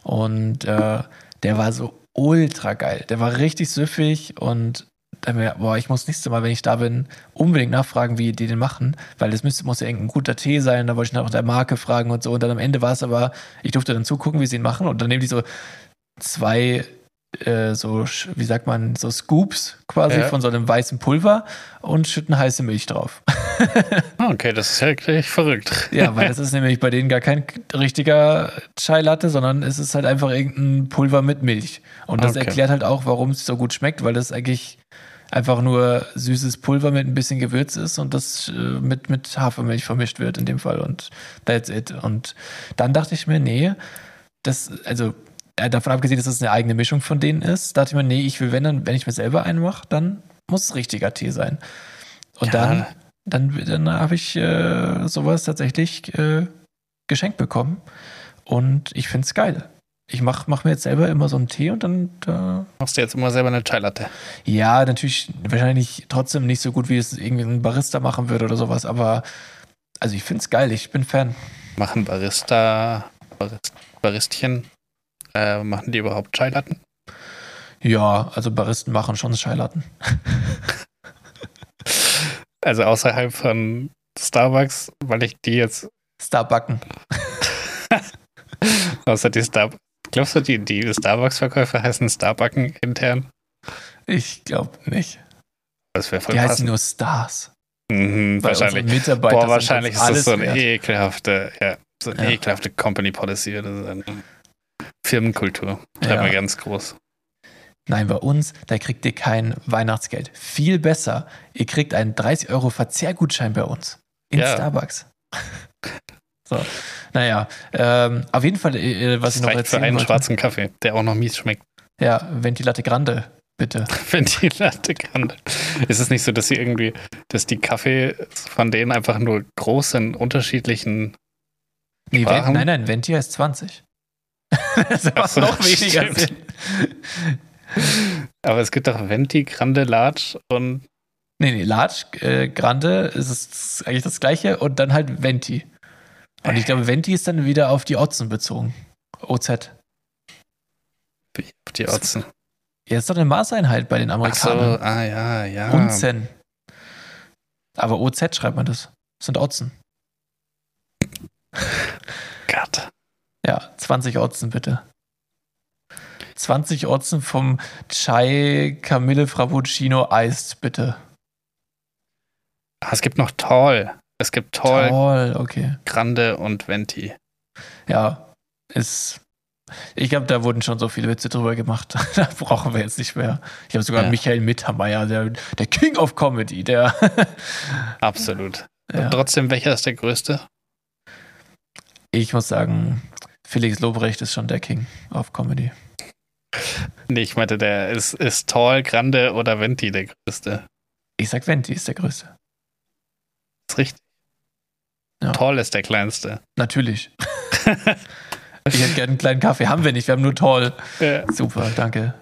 Und äh, der war so ultra geil. Der war richtig süffig und da mir, boah, ich muss nächstes Mal, wenn ich da bin, unbedingt nachfragen, wie die den machen, weil das müsste, muss ja irgendein guter Tee sein. Da wollte ich nach der Marke fragen und so. Und dann am Ende war es aber, ich durfte dann zugucken, wie sie ihn machen. Und dann nehmen die so zwei äh, so, wie sagt man, so Scoops quasi Ja. von so einem weißen Pulver und schütten heiße Milch drauf. *laughs* Ah, okay, das ist ja gleich verrückt. Ja, weil *laughs* das ist nämlich bei denen gar kein richtiger Chai Latte, sondern es ist halt einfach irgendein Pulver mit Milch. Und das Okay. erklärt halt auch, warum es so gut schmeckt, weil das eigentlich einfach nur süßes Pulver mit ein bisschen Gewürz ist und das äh, mit, mit Hafermilch vermischt wird in dem Fall und that's it. Und dann dachte ich mir, nee, das, also äh, davon abgesehen, dass es eine eigene Mischung von denen ist, dachte ich mir, nee, ich will, wenn dann, wenn ich mir selber einen mache, dann muss es richtiger Tee sein. Und Ja. dann, dann, dann habe ich äh, sowas tatsächlich äh, geschenkt bekommen. Und ich finde es geil. Ich mache mach mir jetzt selber immer so einen Tee und dann, äh, Machst du jetzt immer selber eine Chai Latte? ja, natürlich wahrscheinlich trotzdem nicht so gut, wie es irgendwie ein Barista machen würde oder sowas, aber also ich finde es geil, ich bin Fan. Machen Barista, Barist, Baristchen, äh, machen die überhaupt Chai Latten? Ja, also Baristen machen schon Scheilatten. *laughs* Also außerhalb von Starbucks, weil ich die jetzt, Starbucken. *laughs* außer die Star, glaubst du, die, die Starbucks-Verkäufer heißen Starbucken intern? Ich glaube nicht. Das wäre voll Die heißen passend. nur Stars. Mhm, wahrscheinlich. Mitarbeiter Boah, wahrscheinlich ist das so eine wert. ekelhafte, ja, so eine Ja. ekelhafte Company Policy oder so eine Firmenkultur. Schreibt Ja. ganz groß. Nein, bei uns, da kriegt ihr kein Weihnachtsgeld. Viel besser. Ihr kriegt einen 30 Euro Verzehrgutschein bei uns. In Ja. Starbucks. So, naja, ähm, auf jeden Fall, äh, was Das ich noch reicht für erzählen einen wollte. schwarzen Kaffee, der auch noch mies schmeckt. Ja, Ventilate Grande, bitte. *laughs* Ventilate Grande. Ist es nicht so, dass sie irgendwie, dass die Kaffee von denen einfach nur groß sind, unterschiedlichen. Nee, Sprachen? Nein, nein, Venti heißt 20. *laughs* das macht Ach so, noch weniger stimmt. Sinn. Aber es gibt doch Venti, Grande, Large und. Nee, nee, Large, äh, Grande ist eigentlich das gleiche und dann halt Venti. Und ich glaube, Venti ist dann wieder auf die Otzen bezogen. OZ. Die Otzen. Ja, ist doch eine Maßeinheit bei den Ach so, Amerikanern. ah ja, ja. Unzen. Aber OZ schreibt man das. Das sind Otzen. Gott. Ja, 20 Otzen bitte. 20 Otzen vom Chai Camille Frappuccino Iced, bitte. Ah, es gibt noch Tall. Es gibt Tall, Toll, okay. Grande und Venti. Ja, ist. Ich glaube, da wurden schon so viele Witze drüber gemacht. *laughs* da brauchen wir jetzt nicht mehr. Ich habe sogar Ja. Michael Mittermeier, der, der King of Comedy, der. *laughs* Absolut. ja. Trotzdem, welcher ist der größte? Ich muss sagen, Felix Lobrecht ist schon der King of Comedy. Nee, ich meinte, der ist, ist Tall, Grande oder Venti der größte. Ich sag, Venti ist der größte. ist richtig. Ja. Tall ist der kleinste. Natürlich. *laughs* ich hätte gerne einen kleinen Kaffee. Haben wir nicht, wir haben nur toll. Ja, Super, danke.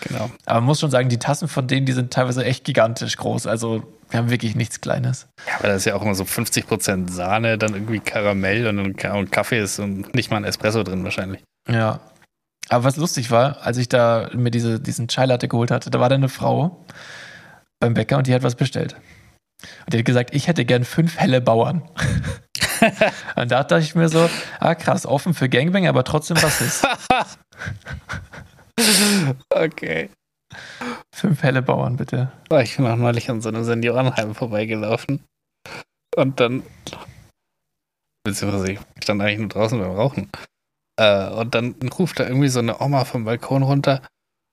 genau. Aber man muss schon sagen, die Tassen von denen, die sind teilweise echt gigantisch groß. Also wir haben wirklich nichts Kleines. Ja, aber das ist ja auch immer so 50% Sahne, dann irgendwie Karamell und, und Kaffee ist und nicht mal ein Espresso drin wahrscheinlich. Ja. Aber was lustig war, als ich da mir diese, diesen Chai Latte geholt hatte, da war da eine Frau beim Bäcker und die hat was bestellt. Und die hat gesagt, ich hätte gern fünf helle Bauern. *laughs* und da dachte ich mir so, ah krass, offen für Gangbang, aber trotzdem Rassist. *laughs* okay. fünf helle Bauern, bitte. Oh, Ich bin auch neulich an so einem Seniorenheim vorbeigelaufen. Und dann. Beziehungsweise ich stand eigentlich nur draußen beim Rauchen. Äh, und dann ruft da irgendwie so eine Oma vom Balkon runter.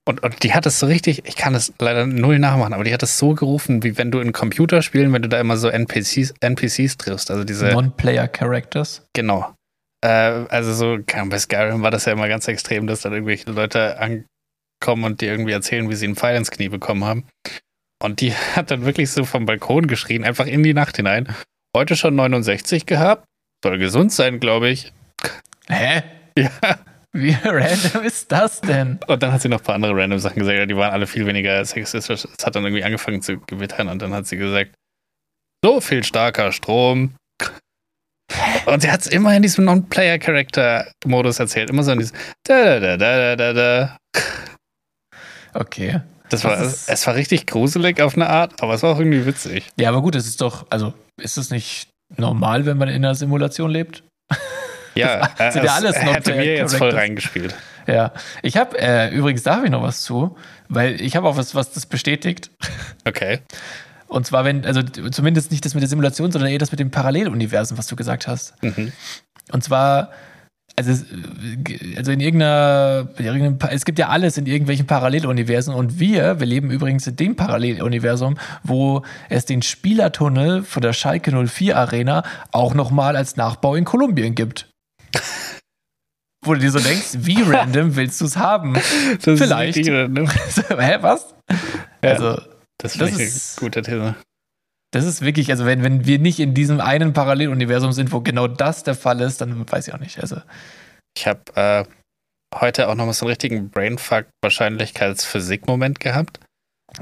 Und, und die hat es so richtig, ich kann es leider null nachmachen, aber die hat es so gerufen, wie wenn du in Computerspielen, wenn du da immer so NPCs, NPCs triffst. Also diese. Non-Player Characters. Genau. Äh, also so, bei Skyrim war das ja immer ganz extrem, dass dann irgendwelche Leute ankommen und dir irgendwie erzählen, wie sie einen Pfeil ins Knie bekommen haben. Und die *laughs* hat dann wirklich so vom Balkon geschrien, einfach in die Nacht hinein. Heute schon 69 gehabt. Soll gesund sein, glaube ich. Hä? Ja. Wie random ist das denn? Und dann hat sie noch ein paar andere random Sachen gesagt, die waren alle viel weniger sexistisch. Es hat dann irgendwie angefangen zu gewittern und dann hat sie gesagt, so viel starker Strom. Und sie hat es immer in diesem Non-Player-Character-Modus erzählt. Immer so in diesem da da da da da da. Okay. Das war, Das es war richtig gruselig auf eine Art, aber es war auch irgendwie witzig. Ja, aber gut, es ist doch, also ist es nicht normal, wenn man in einer Simulation lebt? *laughs* Ja, Das sind ja es alles hätte mir jetzt voll reingespielt. Ja, ich habe äh, übrigens, da habe ich noch was zu, weil ich habe auch was, was das bestätigt. Okay. Und zwar, wenn, also zumindest nicht das mit der Simulation, sondern eher das mit dem Paralleluniversen, was du gesagt hast. Mhm. Und zwar, also, also in irgendeiner, in irgendeinem, es gibt ja alles in irgendwelchen Paralleluniversen und wir, wir leben übrigens in dem Paralleluniversum, wo es den Spielertunnel von der Schalke 04 Arena auch nochmal als Nachbau in Kolumbien gibt. Wo du dir so denkst, wie random willst du es haben? *laughs* Das Vielleicht. Ist *laughs* ne? Hä, was? Ja. Also, Das, Das ist- ist eine gute These. das ist wirklich, also wenn, wenn wir nicht in diesem einen Paralleluniversum sind, wo genau das der Fall ist, dann weiß ich auch nicht. Also, Ich habe äh, heute auch nochmal so einen richtigen Brainfuck-Wahrscheinlichkeitsphysik-Moment gehabt.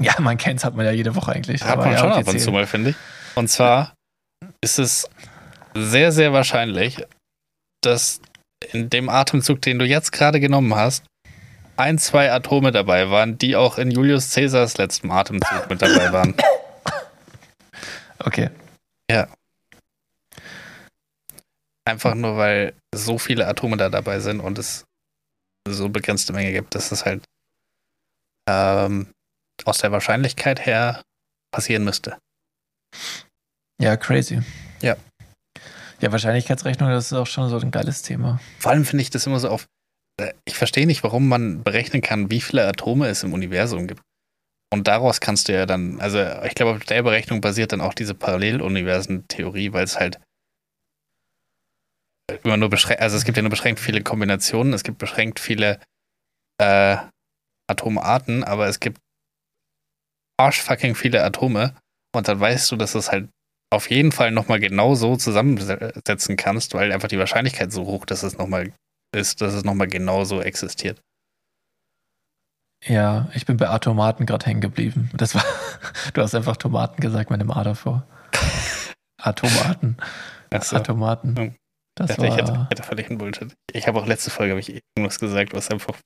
ja, man kennt's, hat man ja jede Woche eigentlich. Hat man ja, schon ab und zu mal, finde ich. Und zwar ist es sehr, sehr wahrscheinlich, dass in dem Atemzug, den du jetzt gerade genommen hast, ein, zwei Atome dabei waren, die auch in Julius Caesars letztem Atemzug mit dabei waren. Okay. Einfach nur, weil so viele Atome da dabei sind und es so begrenzte Menge gibt, dass es halt ähm, aus der Wahrscheinlichkeit her passieren müsste. Ja, crazy. Ja. Ja, Wahrscheinlichkeitsrechnung, das ist auch schon so ein geiles Thema. Vor allem finde ich das immer so auf. äh, Ich verstehe nicht, warum man berechnen kann, wie viele Atome es im Universum gibt. Und daraus kannst du ja dann, also ich glaube, auf der Berechnung basiert dann auch diese Paralleluniversen-Theorie, weil es halt immer nur beschränkt, also es gibt ja nur beschränkt viele Kombinationen, es gibt beschränkt viele äh, Atomarten, aber es gibt arschfucking viele Atome und dann weißt du, dass es halt auf jeden Fall nochmal genau so zusammensetzen kannst, weil einfach die Wahrscheinlichkeit so hoch, dass es nochmal ist, dass es nochmal genau so existiert. Ja, ich bin bei Atomaten gerade hängen geblieben. Das war, *laughs* du hast einfach Tomaten gesagt mit dem A davor. Atomaten. Achso, Atomaten. Hm. Das ich dachte, ich hätte, war, hätte völlig einen Bullshit. Ich habe auch letzte Folge ich irgendwas gesagt, was einfach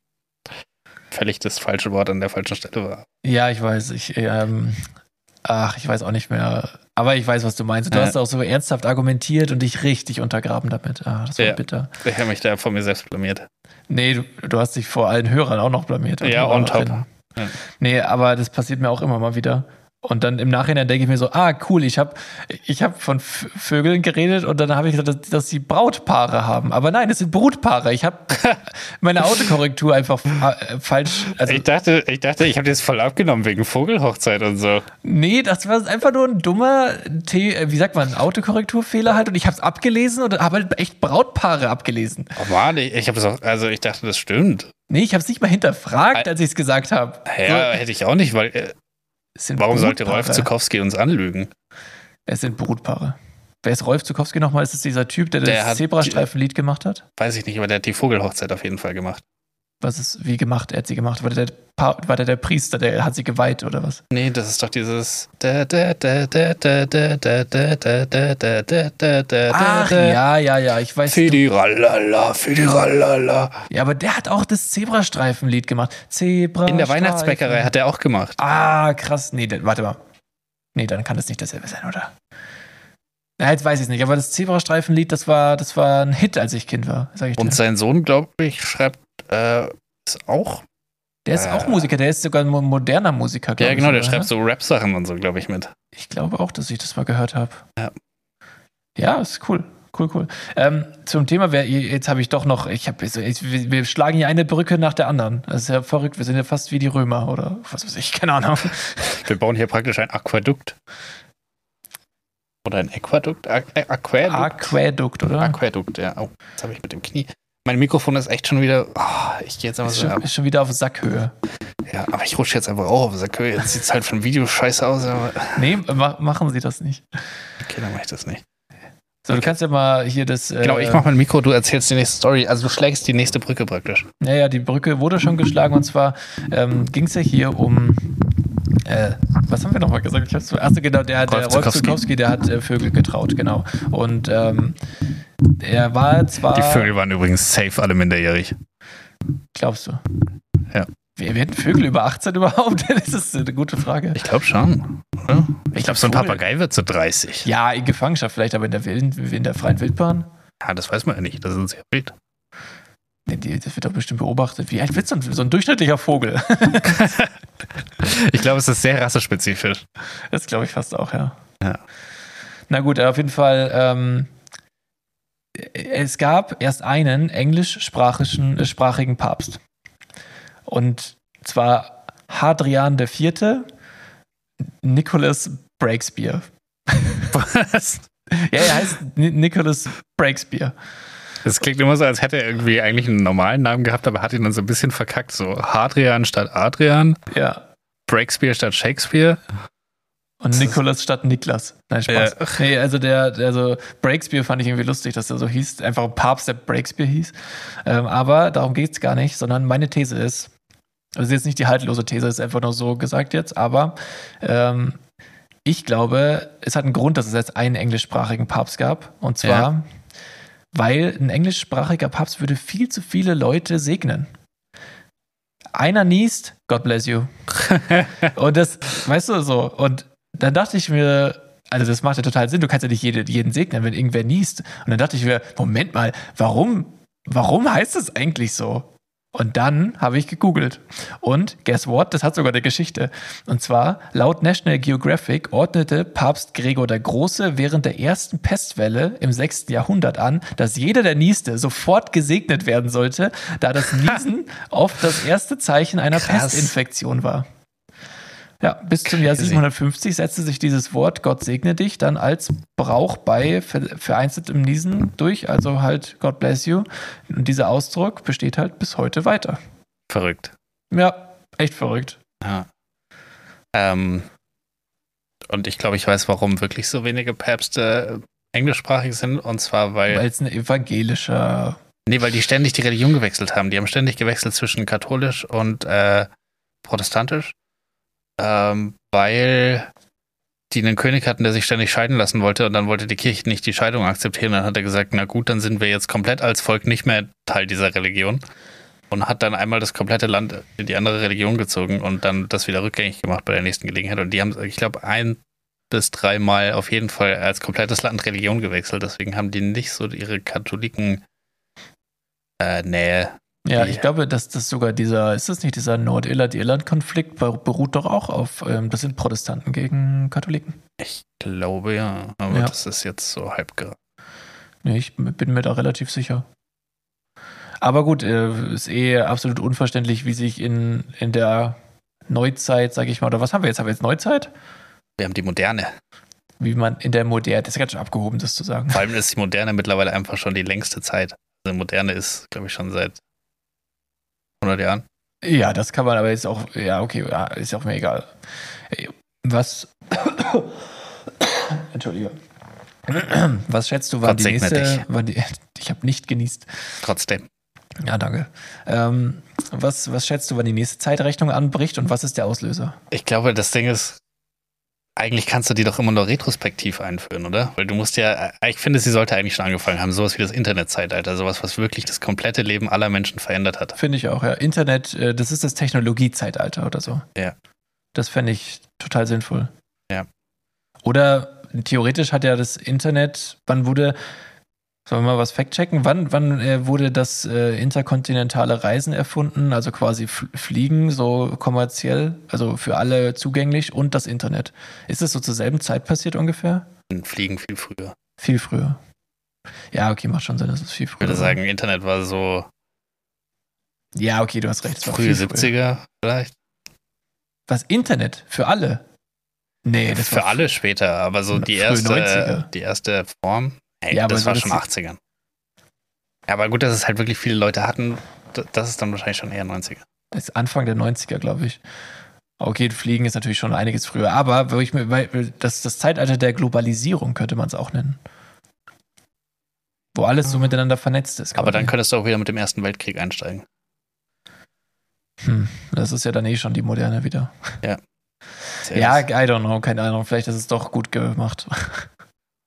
völlig das falsche Wort an der falschen Stelle war. ja, ich weiß, ich, ähm, ach, ich weiß auch nicht mehr. Aber ich weiß, was du meinst. Du Ja. hast auch so ernsthaft argumentiert und dich richtig untergraben damit. Ah, das war Ja. bitter. Ich habe mich da von mir selbst blamiert. Nee, du, du hast dich vor allen Hörern auch noch blamiert. Ja, on top. Hörerinnen. Ja. Nee, aber das passiert mir auch immer mal wieder. Und dann im Nachhinein denke ich mir so, ah, cool, ich habe ich hab von Vögeln geredet und dann habe ich gesagt, dass, dass sie Brautpaare haben. Aber nein, es sind Brutpaare. Ich habe *laughs* meine Autokorrektur einfach äh, falsch. Also, ich dachte, ich dachte, ich habe das voll abgenommen wegen Vogelhochzeit und so. nee, das war einfach nur ein dummer, T äh, wie sagt man, Autokorrekturfehler halt. Und ich habe es abgelesen und habe halt echt Brautpaare abgelesen. Oh Mann, ich, ich habe es auch, also ich dachte, das stimmt. Nee, ich habe es nicht mal hinterfragt, als ich es gesagt habe. Ja, hätte ich auch nicht, weil warum sollte Rolf. Zukowski uns anlügen? Es sind Brutpaare. Wer ist Rolf Zukowski nochmal? Ist es dieser Typ, der, Der das hat- Zebrastreifen-Lied gemacht hat? Weiß ich nicht, aber der hat die Vogelhochzeit auf jeden Fall gemacht. Was ist, wie gemacht? Er hat sie gemacht. War der der, war der der Priester, der hat sie geweiht oder was? Nee, das ist doch dieses. Ach, ja, ja, ja, ich weiß. Fidiralala, Fidiralala. Ja, aber der hat auch das Zebrastreifenlied gemacht. Zebra. In der Weihnachtsbäckerei hat er auch gemacht. Ah, krass. Nee, warte mal. Nee, dann kann das nicht dasselbe sein, oder? Ja, jetzt weiß ich es nicht, aber das Zebrastreifenlied, das war, das war ein Hit, als ich Kind war, sag ich dir. Und sein Sohn, glaube ich, schreibt äh, ist auch der ist auch Musiker, der ist sogar ein mo- moderner Musiker, Ja, ich genau, der sogar, schreibt ne? so Rap-Sachen und so, glaube ich, mit. Ich glaube auch, dass ich das mal gehört habe. Ja. Ja, ist cool. Cool, cool. Ähm, zum Thema, wer, jetzt habe ich doch noch, ich habe, ich, wir schlagen hier eine Brücke nach der anderen. Das ist ja verrückt. Wir sind ja fast wie die Römer oder was weiß ich, *laughs* keine Ahnung. Wir bauen hier praktisch ein Aquädukt. Oder ein Aquädukt? Aqu äh, Aquädukt? Aquädukt, oder? Aquädukt, ja. Oh, jetzt habe ich mit dem Knie. Mein Mikrofon ist echt schon wieder. Oh, ich gehe jetzt einfach ist, so schon, ist schon wieder auf Sackhöhe. Ja, aber ich rutsche jetzt einfach auch auf den Sack. Jetzt sieht es halt von Video scheiße aus. Aber *laughs* Nee, ma machen Sie das nicht. okay, dann mache ich das nicht. So, du kannst ja mal hier das. Äh, Genau, ich mache mein Mikro, du erzählst die nächste Story. Also du schlägst die nächste Brücke praktisch. Naja, die Brücke wurde schon geschlagen und zwar ähm, ging es ja hier um. Äh, was haben wir nochmal gesagt? Ich hab's, achso, genau, der, der Rolf Rolf Zukowski. Zukowski, der hat äh, Vögel getraut, genau. Und ähm, er war zwar. Die Vögel waren übrigens safe alle minderjährig. Glaubst du? Ja. Wir werden Vögel über 18 überhaupt? *laughs* Das ist eine gute Frage. Ich glaube schon. Oder? Ich glaube, so ein Vogel- Papagei wird so 30. Ja, in Gefangenschaft vielleicht, aber in der, wilden, in der freien Wildbahn? Ja, das weiß man ja nicht. Das ist sehr wild. Das wird doch bestimmt beobachtet. Wie alt wird so ein, so ein durchschnittlicher Vogel? *laughs* Ich glaube, es ist sehr rassespezifisch. Das glaube ich fast auch, ja. Ja. Na gut, auf jeden Fall. Ähm, es gab erst einen englischsprachigen äh, Papst. Und zwar Hadrian IV. Nicholas Breakspear. Was? Ja, er heißt Ni Nicholas Breakspear. Das klingt immer so, als hätte er irgendwie eigentlich einen normalen Namen gehabt, aber hat ihn dann so ein bisschen verkackt. So Hadrian statt Adrian, Ja. Breakspear statt Shakespeare. Und Nicholas statt Niklas. Nein, Spaß. Ja. Nee, also der, der also Breakspear fand ich irgendwie lustig, dass der so hieß. Einfach ein Papst, der Breakspear hieß. Ähm, aber darum geht's gar nicht, sondern meine These ist, also jetzt nicht die haltlose These, ist einfach nur so gesagt jetzt, aber ähm, ich glaube, es hat einen Grund, dass es jetzt einen englischsprachigen Papst gab. Und zwar, Ja. weil ein englischsprachiger Papst würde viel zu viele Leute segnen. Einer niest, God bless you. *laughs* Und das, weißt du, so. Und dann dachte ich mir, also das macht ja total Sinn, du kannst ja nicht jede, jeden segnen, wenn irgendwer niest. Und dann dachte ich mir, Moment mal, warum, warum heißt das eigentlich so? Und dann habe ich gegoogelt. Und guess what? Das hat sogar eine Geschichte. Und zwar, laut National Geographic ordnete Papst Gregor der Große während der ersten Pestwelle im 6. Jahrhundert an, dass jeder, der nieste, sofort gesegnet werden sollte, da das Niesen *laughs* oft das erste Zeichen einer Krass. Pestinfektion war. Ja, bis zum Jahr Crazy. 750 setzte sich dieses Wort Gott segne dich dann als Brauch bei ver- vereinzeltem Niesen durch, also halt God bless you. Und dieser Ausdruck besteht halt bis heute weiter. Verrückt. Ja, echt verrückt. Ja. Ähm, und ich glaube, ich weiß, warum wirklich so wenige Päpste englischsprachig sind. Und zwar, weil. Weil es ein evangelischer. Nee, weil die ständig die Religion gewechselt haben. Die haben ständig gewechselt zwischen katholisch und äh, protestantisch. Ähm, weil die einen König hatten, der sich ständig scheiden lassen wollte und dann wollte die Kirche nicht die Scheidung akzeptieren. Dann hat er gesagt, na gut, dann sind wir jetzt komplett als Volk nicht mehr Teil dieser Religion. Und hat dann einmal das komplette Land in die andere Religion gezogen und dann das wieder rückgängig gemacht bei der nächsten Gelegenheit. Und die haben, ich glaube, ein bis dreimal auf jeden Fall als komplettes Land Religion gewechselt. Deswegen haben die nicht so ihre Katholiken äh, Nähe. Ja, ich glaube, dass das sogar dieser, ist das nicht dieser Nordirland-Irland-Konflikt, ber- beruht doch auch auf, ähm, das sind Protestanten gegen Katholiken. Ich glaube ja, aber Ja. das ist jetzt so halb ge- Nee, ich bin mir da relativ sicher. Aber gut, äh, ist eh absolut unverständlich, wie sich in, in der Neuzeit, sage ich mal, oder was haben wir jetzt? Haben wir jetzt Neuzeit? Wir haben die Moderne. Wie man in der Moderne, das ist ganz schön abgehoben, das zu sagen. Vor allem ist die Moderne mittlerweile einfach schon die längste Zeit. Also Moderne ist, glaube ich, schon seit 100 Jahren. Ja, das kann man aber jetzt auch, ja, okay, ja, ist auch mir egal. Was, *coughs* Entschuldige. *coughs* Was schätzt du, wann Gott die nächste, wann die, *laughs* ich habe nicht genießt. Trotzdem. Ja, danke. Ähm, was, was schätzt du, wann die nächste Zeitrechnung anbricht und was ist der Auslöser? Ich glaube, das Ding ist, eigentlich kannst du die doch immer nur retrospektiv einführen, oder? Weil du musst ja, äh, ich finde, sie sollte eigentlich schon angefangen haben. Sowas wie das Internetzeitalter, sowas, was wirklich das komplette Leben aller Menschen verändert hat. Finde ich auch, ja. Internet, äh, das ist das Technologiezeitalter oder so. Ja. Das fände ich total sinnvoll. Ja. Oder theoretisch hat ja das Internet, wann wurde, sollen wir mal was fact-checken? Wann, wann äh, wurde das äh, interkontinentale Reisen erfunden? Also quasi Fliegen, so kommerziell, also für alle zugänglich und das Internet. Ist es so zur selben Zeit passiert ungefähr? Fliegen viel früher. Viel früher. Ja, okay, macht schon Sinn, das ist viel früher. Ich würde sagen, Internet war so Ja, okay, du hast recht. frühe viel früher. 70er vielleicht. Was, Internet? Für alle? Nee, das Für alle später, aber so die erste, 90er. die erste Form, hey, Ja, aber das war schon die- 80ern. Ja, aber gut, dass es halt wirklich viele Leute hatten, das ist dann wahrscheinlich schon eher 90er. Das ist Anfang der 90er, glaube ich. Okay, Fliegen ist natürlich schon einiges früher, aber wo ich mir, weil, das, das Zeitalter der Globalisierung könnte man es auch nennen. Wo alles so miteinander vernetzt ist. Aber dann quasi. könntest du auch wieder mit dem Ersten Weltkrieg einsteigen. hm, das ist ja dann eh schon die Moderne wieder. Sehr Ja. I don't know, keine Ahnung. Vielleicht ist es doch gut gemacht.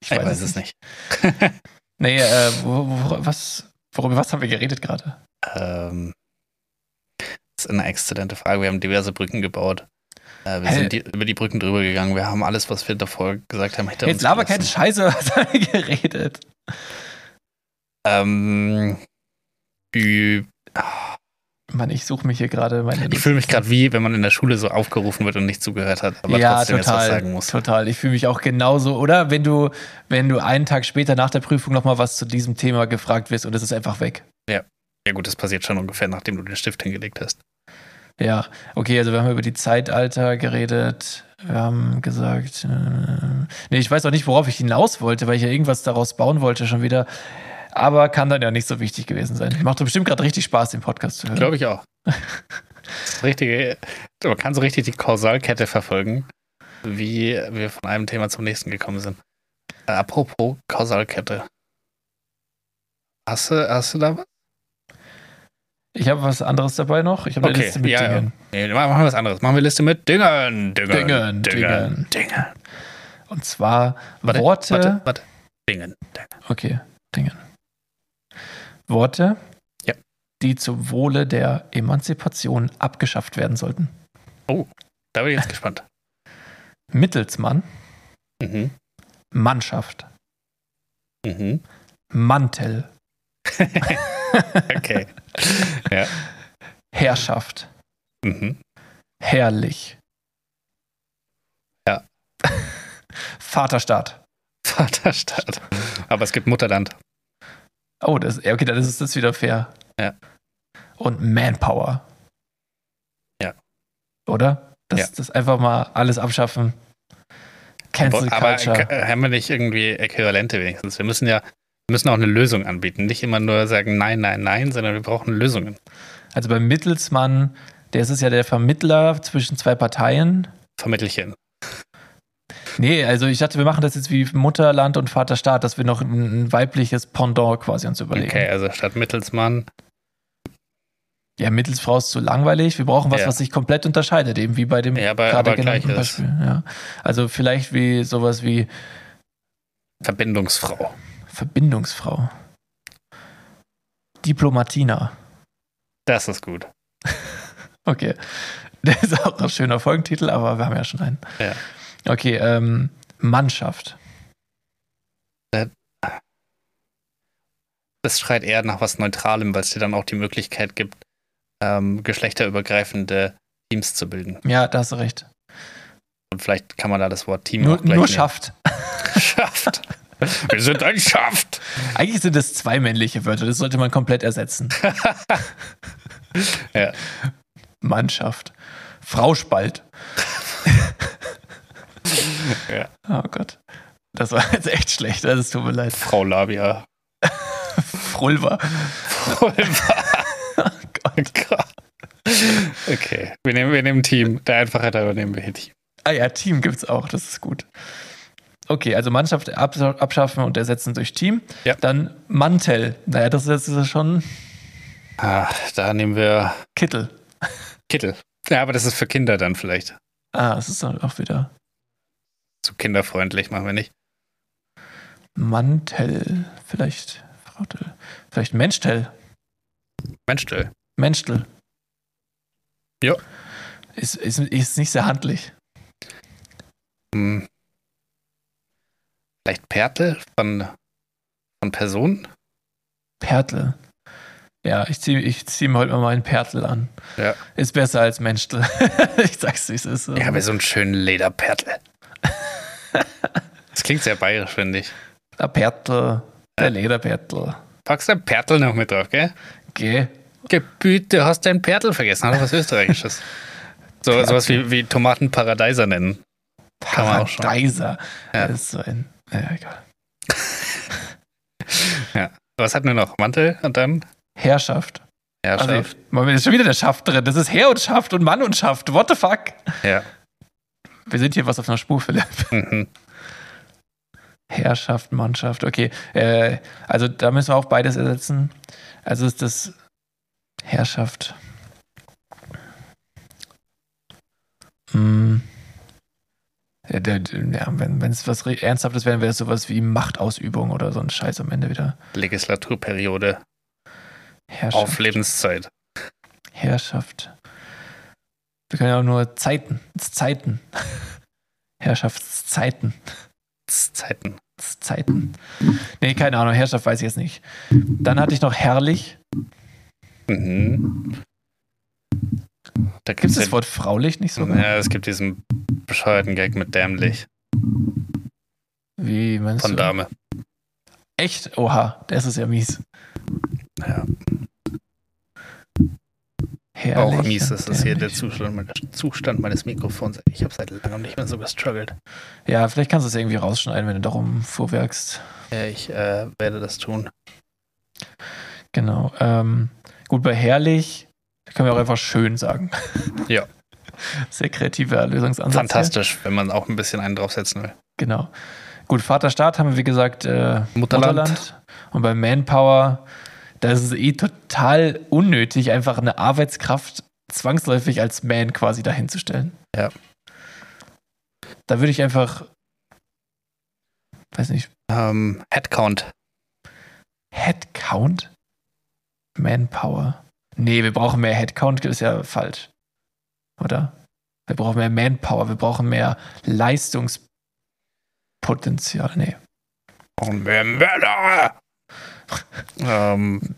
Ich weiß es nicht. *laughs* Nee, äh, wo, wo, was, worüber was haben wir geredet gerade? Ähm, das ist eine exzellente Frage. Wir haben diverse Brücken gebaut. Äh, wir Hä? sind die, über die Brücken drüber gegangen. Wir haben alles, was wir davor gesagt haben, hinter Jetzt uns laber keine. Scheiße, *laughs* was haben wir geredet? Ähm, Ü Mann, ich suche mich hier gerade meine. ich fühle mich gerade wie, wenn man in der Schule so aufgerufen wird und nicht zugehört hat, aber ja, trotzdem jetzt was total, sagen muss. total. Ich fühle mich auch genauso. Oder wenn du, wenn du einen Tag später nach der Prüfung nochmal was zu diesem Thema gefragt wirst und es ist einfach weg. Ja gut, das passiert schon ungefähr, nachdem du den Stift hingelegt hast. Ja, okay, also wir haben über die Zeitalter geredet. Wir haben gesagt, äh, nee, ich weiß auch nicht, worauf ich hinaus wollte, weil ich ja irgendwas daraus bauen wollte schon wieder. Aber kann dann ja nicht so wichtig gewesen sein. Macht doch bestimmt gerade richtig Spaß, den Podcast zu hören. Glaube ich auch. Das *laughs* Richtige, man kann so richtig die Kausalkette verfolgen, wie wir von einem Thema zum nächsten gekommen sind. Äh, apropos Kausalkette. Hast du, hast du da was? Ich habe was anderes dabei noch. Ich habe eine Okay, Liste mit ja, Dingen. Nee, machen wir was anderes. Machen wir Liste mit Dingern. Dingern. Dingen, Dingern. Dingern. Und zwar Warte, Worte. Warte, warte. Dingen. Dingen. Okay, Dingen. Worte, Ja. die zum Wohle der Emanzipation abgeschafft werden sollten. Da bin ich jetzt gespannt. *laughs* Mittelsmann, Mhm. Mannschaft, Mhm. Mantel, *laughs* Okay. Herrschaft, Mhm. herrlich. Ja. *laughs* Vaterstaat. Vaterstaat. Aber es gibt Mutterland. Oh, das, okay, dann ist das wieder fair. Ja. Und Manpower. Ja. Oder? Das, Ja. das einfach mal alles abschaffen. Cancel Aber Culture. haben wir nicht irgendwie Äquivalente wenigstens? Wir müssen ja wir müssen auch eine Lösung anbieten. Nicht immer nur sagen Nein, Nein, Nein, sondern wir brauchen Lösungen. Also beim Mittelsmann, der ist es ja der Vermittler zwischen zwei Parteien. Vermittelchen. Nee, also ich dachte, wir machen das jetzt wie Mutterland und Vaterstaat, dass wir noch ein, weibliches Pendant quasi uns überlegen. Okay, also statt Mittelsmann. Ja, Mittelsfrau ist zu langweilig. Wir brauchen was, Ja. was sich komplett unterscheidet, eben wie bei dem Ja, aber- gerade aber genannten. Beispiel. Ja. Also vielleicht wie sowas wie Verbindungsfrau. Verbindungsfrau. Diplomatina. Das ist gut. *laughs* Okay. Das ist auch ein schöner Folgentitel, aber wir haben ja schon einen. Ja. Okay, ähm, Mannschaft. Das schreit eher nach was Neutralem, weil es dir dann auch die Möglichkeit gibt, ähm, geschlechterübergreifende Teams zu bilden. Ja, da hast du recht. Und vielleicht kann man da das Wort Team Nur, auch gleich nur nehmen. schafft. Schafft. Wir sind ein Schaft. Eigentlich sind es zwei männliche Wörter, das sollte man komplett ersetzen. *laughs* Ja. Mannschaft. Frau Spalt. *laughs* *laughs* Ja. Oh Gott. Das war jetzt echt schlecht, also es tut mir leid. Frau Labia. Frulva. *laughs* *laughs* Gott. Okay, wir nehmen, wir nehmen Team. Der Einfachheit halber nehmen wir hier Team. Ah ja, Team gibt's auch, das ist gut. Okay, also Mannschaft abs- abschaffen und ersetzen durch Team. Ja. Dann Mantel. Naja, das ist jetzt schon Ah, da nehmen wir Kittel. Kittel. Ja, aber das ist für Kinder dann vielleicht. Ah, das ist dann auch wieder Zu kinderfreundlich machen wir nicht. Mantel. Vielleicht Frautel. Vielleicht Menschtel. Menschtel. Menschtel. Ja. Ist, ist, ist nicht sehr handlich. Hm. Vielleicht Pertel von, von Personen? Pertel. Ja, ich ziehe ich zieh mir heute mal meinen Pertel an. Ja. Ist besser als Menschtel. *laughs* ich sag's, wie es ist. Ja, aber so einen schönen Lederpertel. *laughs* Das klingt sehr bayerisch, finde ich. Der Pertel. Der Lederpertel. Packst du ein Pertel noch mit drauf, gell? Geh. Gebüt, du hast dein Pertel vergessen. Hat doch was Österreichisches. *laughs* So, sowas wie, wie Tomatenparadeiser nennen. Paradeiser. Ja. Das ist so ein. Ja, egal. *laughs* Was hatten wir noch? Mantel und dann Herrschaft. Herrschaft. Also, Moment, ist schon wieder der Schaft drin. Das ist Herr und Schaft und Mann und Schaft. What the fuck? Ja. Wir sind hier was auf einer Spur, Philipp. Mhm. Herrschaft, Mannschaft, okay. Äh, also da müssen wir auch beides ersetzen. Also ist das Herrschaft. Hm. Ja, wenn es was Ernsthaftes wäre, wäre es sowas wie Machtausübung oder so ein Scheiß am Ende wieder. Legislaturperiode Herrschaft. auf Lebenszeit. Herrschaft. Wir können ja auch nur Zeiten. Zeiten. Herrschaftszeiten. Zeiten. Zeiten. Nee, keine Ahnung, Herrschaft weiß ich jetzt nicht. Dann hatte ich noch herrlich. Mhm. Da Gibt es das Wort fraulich nicht sogar? Ja, es gibt diesen bescheuerten Gag mit dämlich Wie meinst von du? Dame. Echt? Oha, das ist ja mies. Ja, Herrlich auch mies ist das hier der. Zustand, Zustand meines Mikrofons. Ich habe seit langem nicht mehr so gestruggelt. Ja, vielleicht kannst du es irgendwie rausschneiden, wenn du darum vorwerkst. Ja, ich äh, werde das tun. Genau. Ähm, gut, bei herrlich können wir auch einfach schön sagen. Ja. *laughs* Sehr kreativer Lösungsansatz. hier. Fantastisch, wenn man auch ein bisschen einen draufsetzen will. Genau. Gut, Vaterstaat haben wir, wie gesagt, äh, Mutterland. Mutterland. Und bei Manpower, da ist es eh total unnötig, einfach eine Arbeitskraft zwangsläufig als Man quasi dahinzustellen. Ja. Da würde ich einfach, weiß nicht, Ähm, Headcount. Headcount? Manpower. Nee, wir brauchen mehr Headcount, ist ja falsch. Oder? Wir brauchen mehr Manpower, wir brauchen mehr Leistungspotenzial. Nee. Und mehr Mörder! Ähm,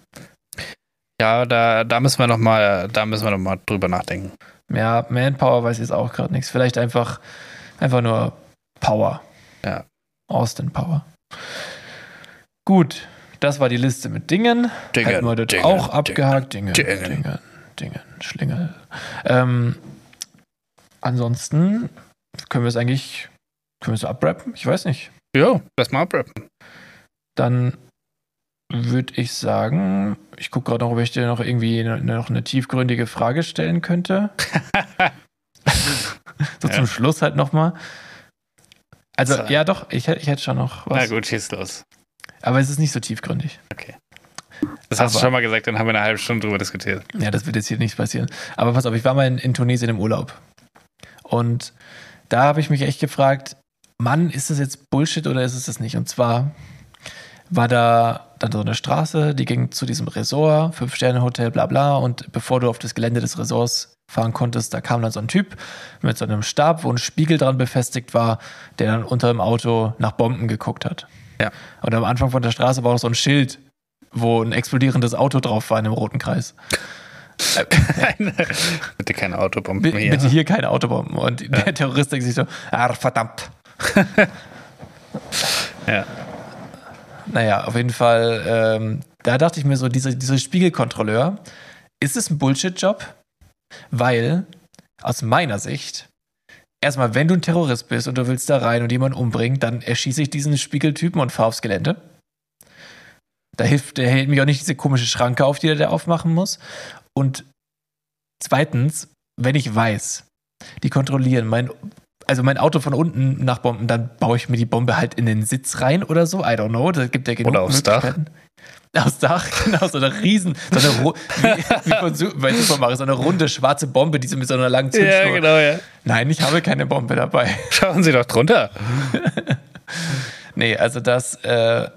ja, da, da müssen wir noch mal, da müssen wir noch mal drüber nachdenken. Ja, Manpower weiß ich jetzt auch gerade nichts. Vielleicht einfach, einfach nur Power. Ja. Austin Power. Gut, das war die Liste mit Dingen. Hätten wir das auch abgehakt. Dingen, Dingen. Dingen, Dingen, Schlingel. Ähm, ansonsten können wir es eigentlich, können wir es abrappen? Ich weiß nicht. Ja, lass mal abrappen. Dann würde ich sagen, ich gucke gerade noch, ob ich dir noch irgendwie ne- noch eine tiefgründige Frage stellen könnte. *laughs* so Ja. zum Schluss halt nochmal. Also, So. ja, doch, ich, ich hätte schon noch Na was. gut, schieß los. Aber es ist nicht so tiefgründig. Das hast du Aber- schon mal gesagt, dann haben wir eine halbe Stunde drüber diskutiert. Ja, das wird jetzt hier nicht passieren. Aber pass auf, ich war mal in, in Tunesien im Urlaub. Und da habe ich mich echt gefragt, Mann, ist das jetzt Bullshit oder ist es das nicht? Und zwar war da dann so eine Straße, die ging zu diesem Resort, Fünf-Sterne-Hotel, bla bla. Und bevor du auf das Gelände des Resorts fahren konntest, da kam dann so ein Typ mit so einem Stab, wo ein Spiegel dran befestigt war, der dann unter dem Auto nach Bomben geguckt hat. Ja. Und am Anfang von der Straße war auch so ein Schild, wo ein explodierendes Auto drauf war in einem roten Kreis. *laughs* Bitte keine Autobomben hier. Bitte hier keine Autobomben. Und der Terrorist denkt sich so, ah, verdammt. *laughs* Ja. Naja, auf jeden Fall, ähm, da dachte ich mir so, dieser, dieser Spiegelkontrolleur, ist es ein Bullshit-Job? Weil, aus meiner Sicht, erstmal, wenn du ein Terrorist bist und du willst da rein und jemanden umbringen, dann erschieße ich diesen Spiegeltypen und fahre aufs Gelände. Da hilft, der hält mich auch nicht diese komische Schranke auf, die der da aufmachen muss. Und zweitens, wenn ich weiß, die kontrollieren mein, also mein Auto von unten nach Bomben, dann baue ich mir die Bombe halt in den Sitz rein oder so. I don't know. Da gibt ja genug Oder aufs Dach. Aufs Dach, *laughs* genau, so eine riesen, so eine, ru- wie, wie von Su- bei Super Mario, so eine runde schwarze Bombe, die so mit so einer langen Zündschnur. ja, genau, ja. Nein, ich habe keine Bombe dabei. Schauen Sie doch drunter. *laughs* Nee, also das, äh,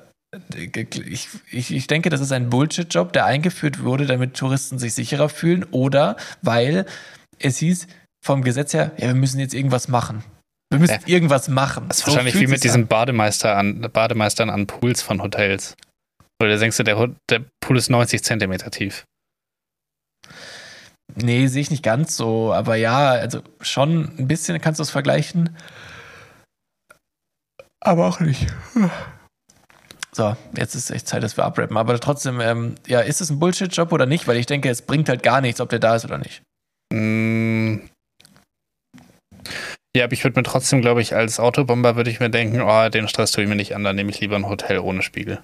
ich, ich, ich denke, das ist ein Bullshit-Job, der eingeführt wurde, damit Touristen sich sicherer fühlen oder weil es hieß vom Gesetz her, ja, wir müssen jetzt irgendwas machen. Wir müssen Ja. irgendwas machen. Das ist So wahrscheinlich wie mit diesen Bademeister an, Bademeistern an Pools von Hotels. Oder denkst du, der, der Pool ist 90 Zentimeter tief? Nee, sehe ich nicht ganz so, aber ja, also schon ein bisschen kannst du es vergleichen. Aber auch nicht. So, jetzt ist echt Zeit, dass wir abrappen. Aber trotzdem, ähm, ja, ist es ein Bullshit-Job oder nicht? Weil ich denke, es bringt halt gar nichts, ob der da ist oder nicht. Mm. Ja, aber ich würde mir trotzdem, glaube ich, als Autobomber würde ich mir denken, oh, den Stress tue ich mir nicht an, dann nehme ich lieber ein Hotel ohne Spiegel.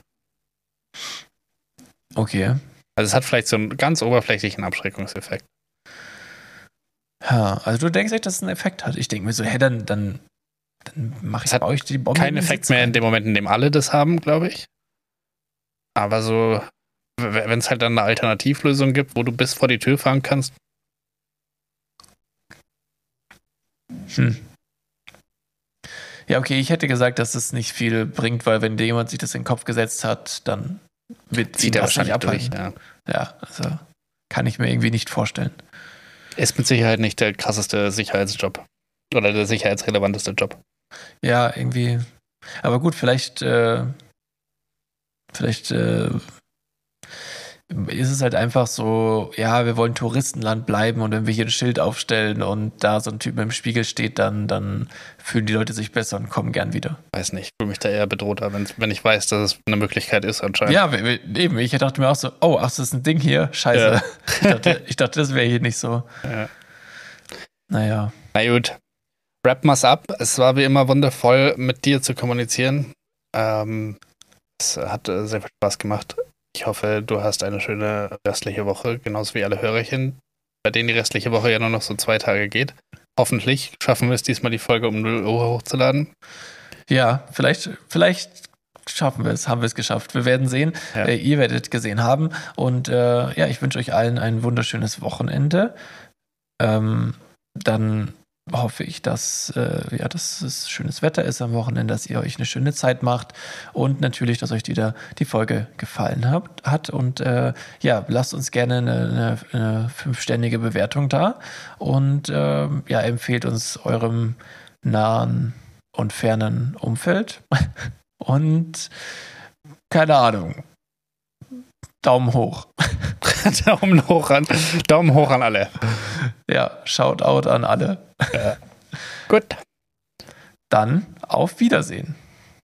Okay. Also es hat vielleicht so einen ganz oberflächlichen Abschreckungseffekt. Ja, also du denkst echt, dass es einen Effekt hat. Ich denke mir so, hä, dann, dann, dann mache ich bei euch die Bombe. Kein in den Effekt mehr in dem Moment, in dem alle das haben, glaube ich. Aber so, wenn es halt dann eine Alternativlösung gibt, wo du bis vor die Tür fahren kannst, Hm. Ja, okay, ich hätte gesagt, dass es nicht viel bringt, weil wenn dir jemand sich das in den Kopf gesetzt hat, dann wird zieht er wahrscheinlich durch. Ja. Ja, also kann ich mir irgendwie nicht vorstellen. Ist mit Sicherheit nicht der krasseste Sicherheitsjob. Oder der sicherheitsrelevanteste Job. Ja, irgendwie. Aber gut, vielleicht, äh, vielleicht, äh, ist es halt einfach so, ja, wir wollen Touristenland bleiben und wenn wir hier ein Schild aufstellen und da so ein Typ dem Spiegel steht, dann, dann fühlen die Leute sich besser und kommen gern wieder. Weiß nicht, ich fühle mich da eher bedrohter, wenn, wenn ich weiß, dass es eine Möglichkeit ist anscheinend. Ja, eben, ich dachte mir auch so, oh, ach, das ist ein Ding hier, scheiße. Ja. Ich, dachte, ich, dachte, das wäre hier nicht so. Ja. Naja. Na gut. Wrap mal's ab. Es war wie immer wundervoll, mit dir zu kommunizieren. Ähm, es hat äh, sehr viel Spaß gemacht. Ich hoffe, du hast eine schöne restliche Woche, genauso wie alle Hörerchen, bei denen die restliche Woche ja nur noch so zwei Tage geht. Hoffentlich schaffen wir es diesmal, die Folge um 0 Uhr hochzuladen. Ja, vielleicht, vielleicht schaffen wir es, haben wir es geschafft. Wir werden sehen. Ja. Äh, ihr werdet gesehen haben. Und äh, ja, ich wünsche euch allen ein wunderschönes Wochenende. Ähm, dann hoffe ich, dass, äh, ja, dass es schönes Wetter ist am Wochenende, dass ihr euch eine schöne Zeit macht und natürlich, dass euch wieder die Folge gefallen hat. hat. Und äh, ja, lasst uns gerne eine, eine, eine fünfständige Bewertung da und äh, ja, empfehlt uns eurem nahen und fernen Umfeld. *laughs* und keine Ahnung. Daumen hoch. *laughs* Daumen hoch an, Daumen hoch an alle. Ja, Shoutout an alle. Ja. *laughs* Gut. Dann auf Wiedersehen.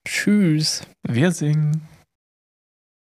Tschüss. Wir singen.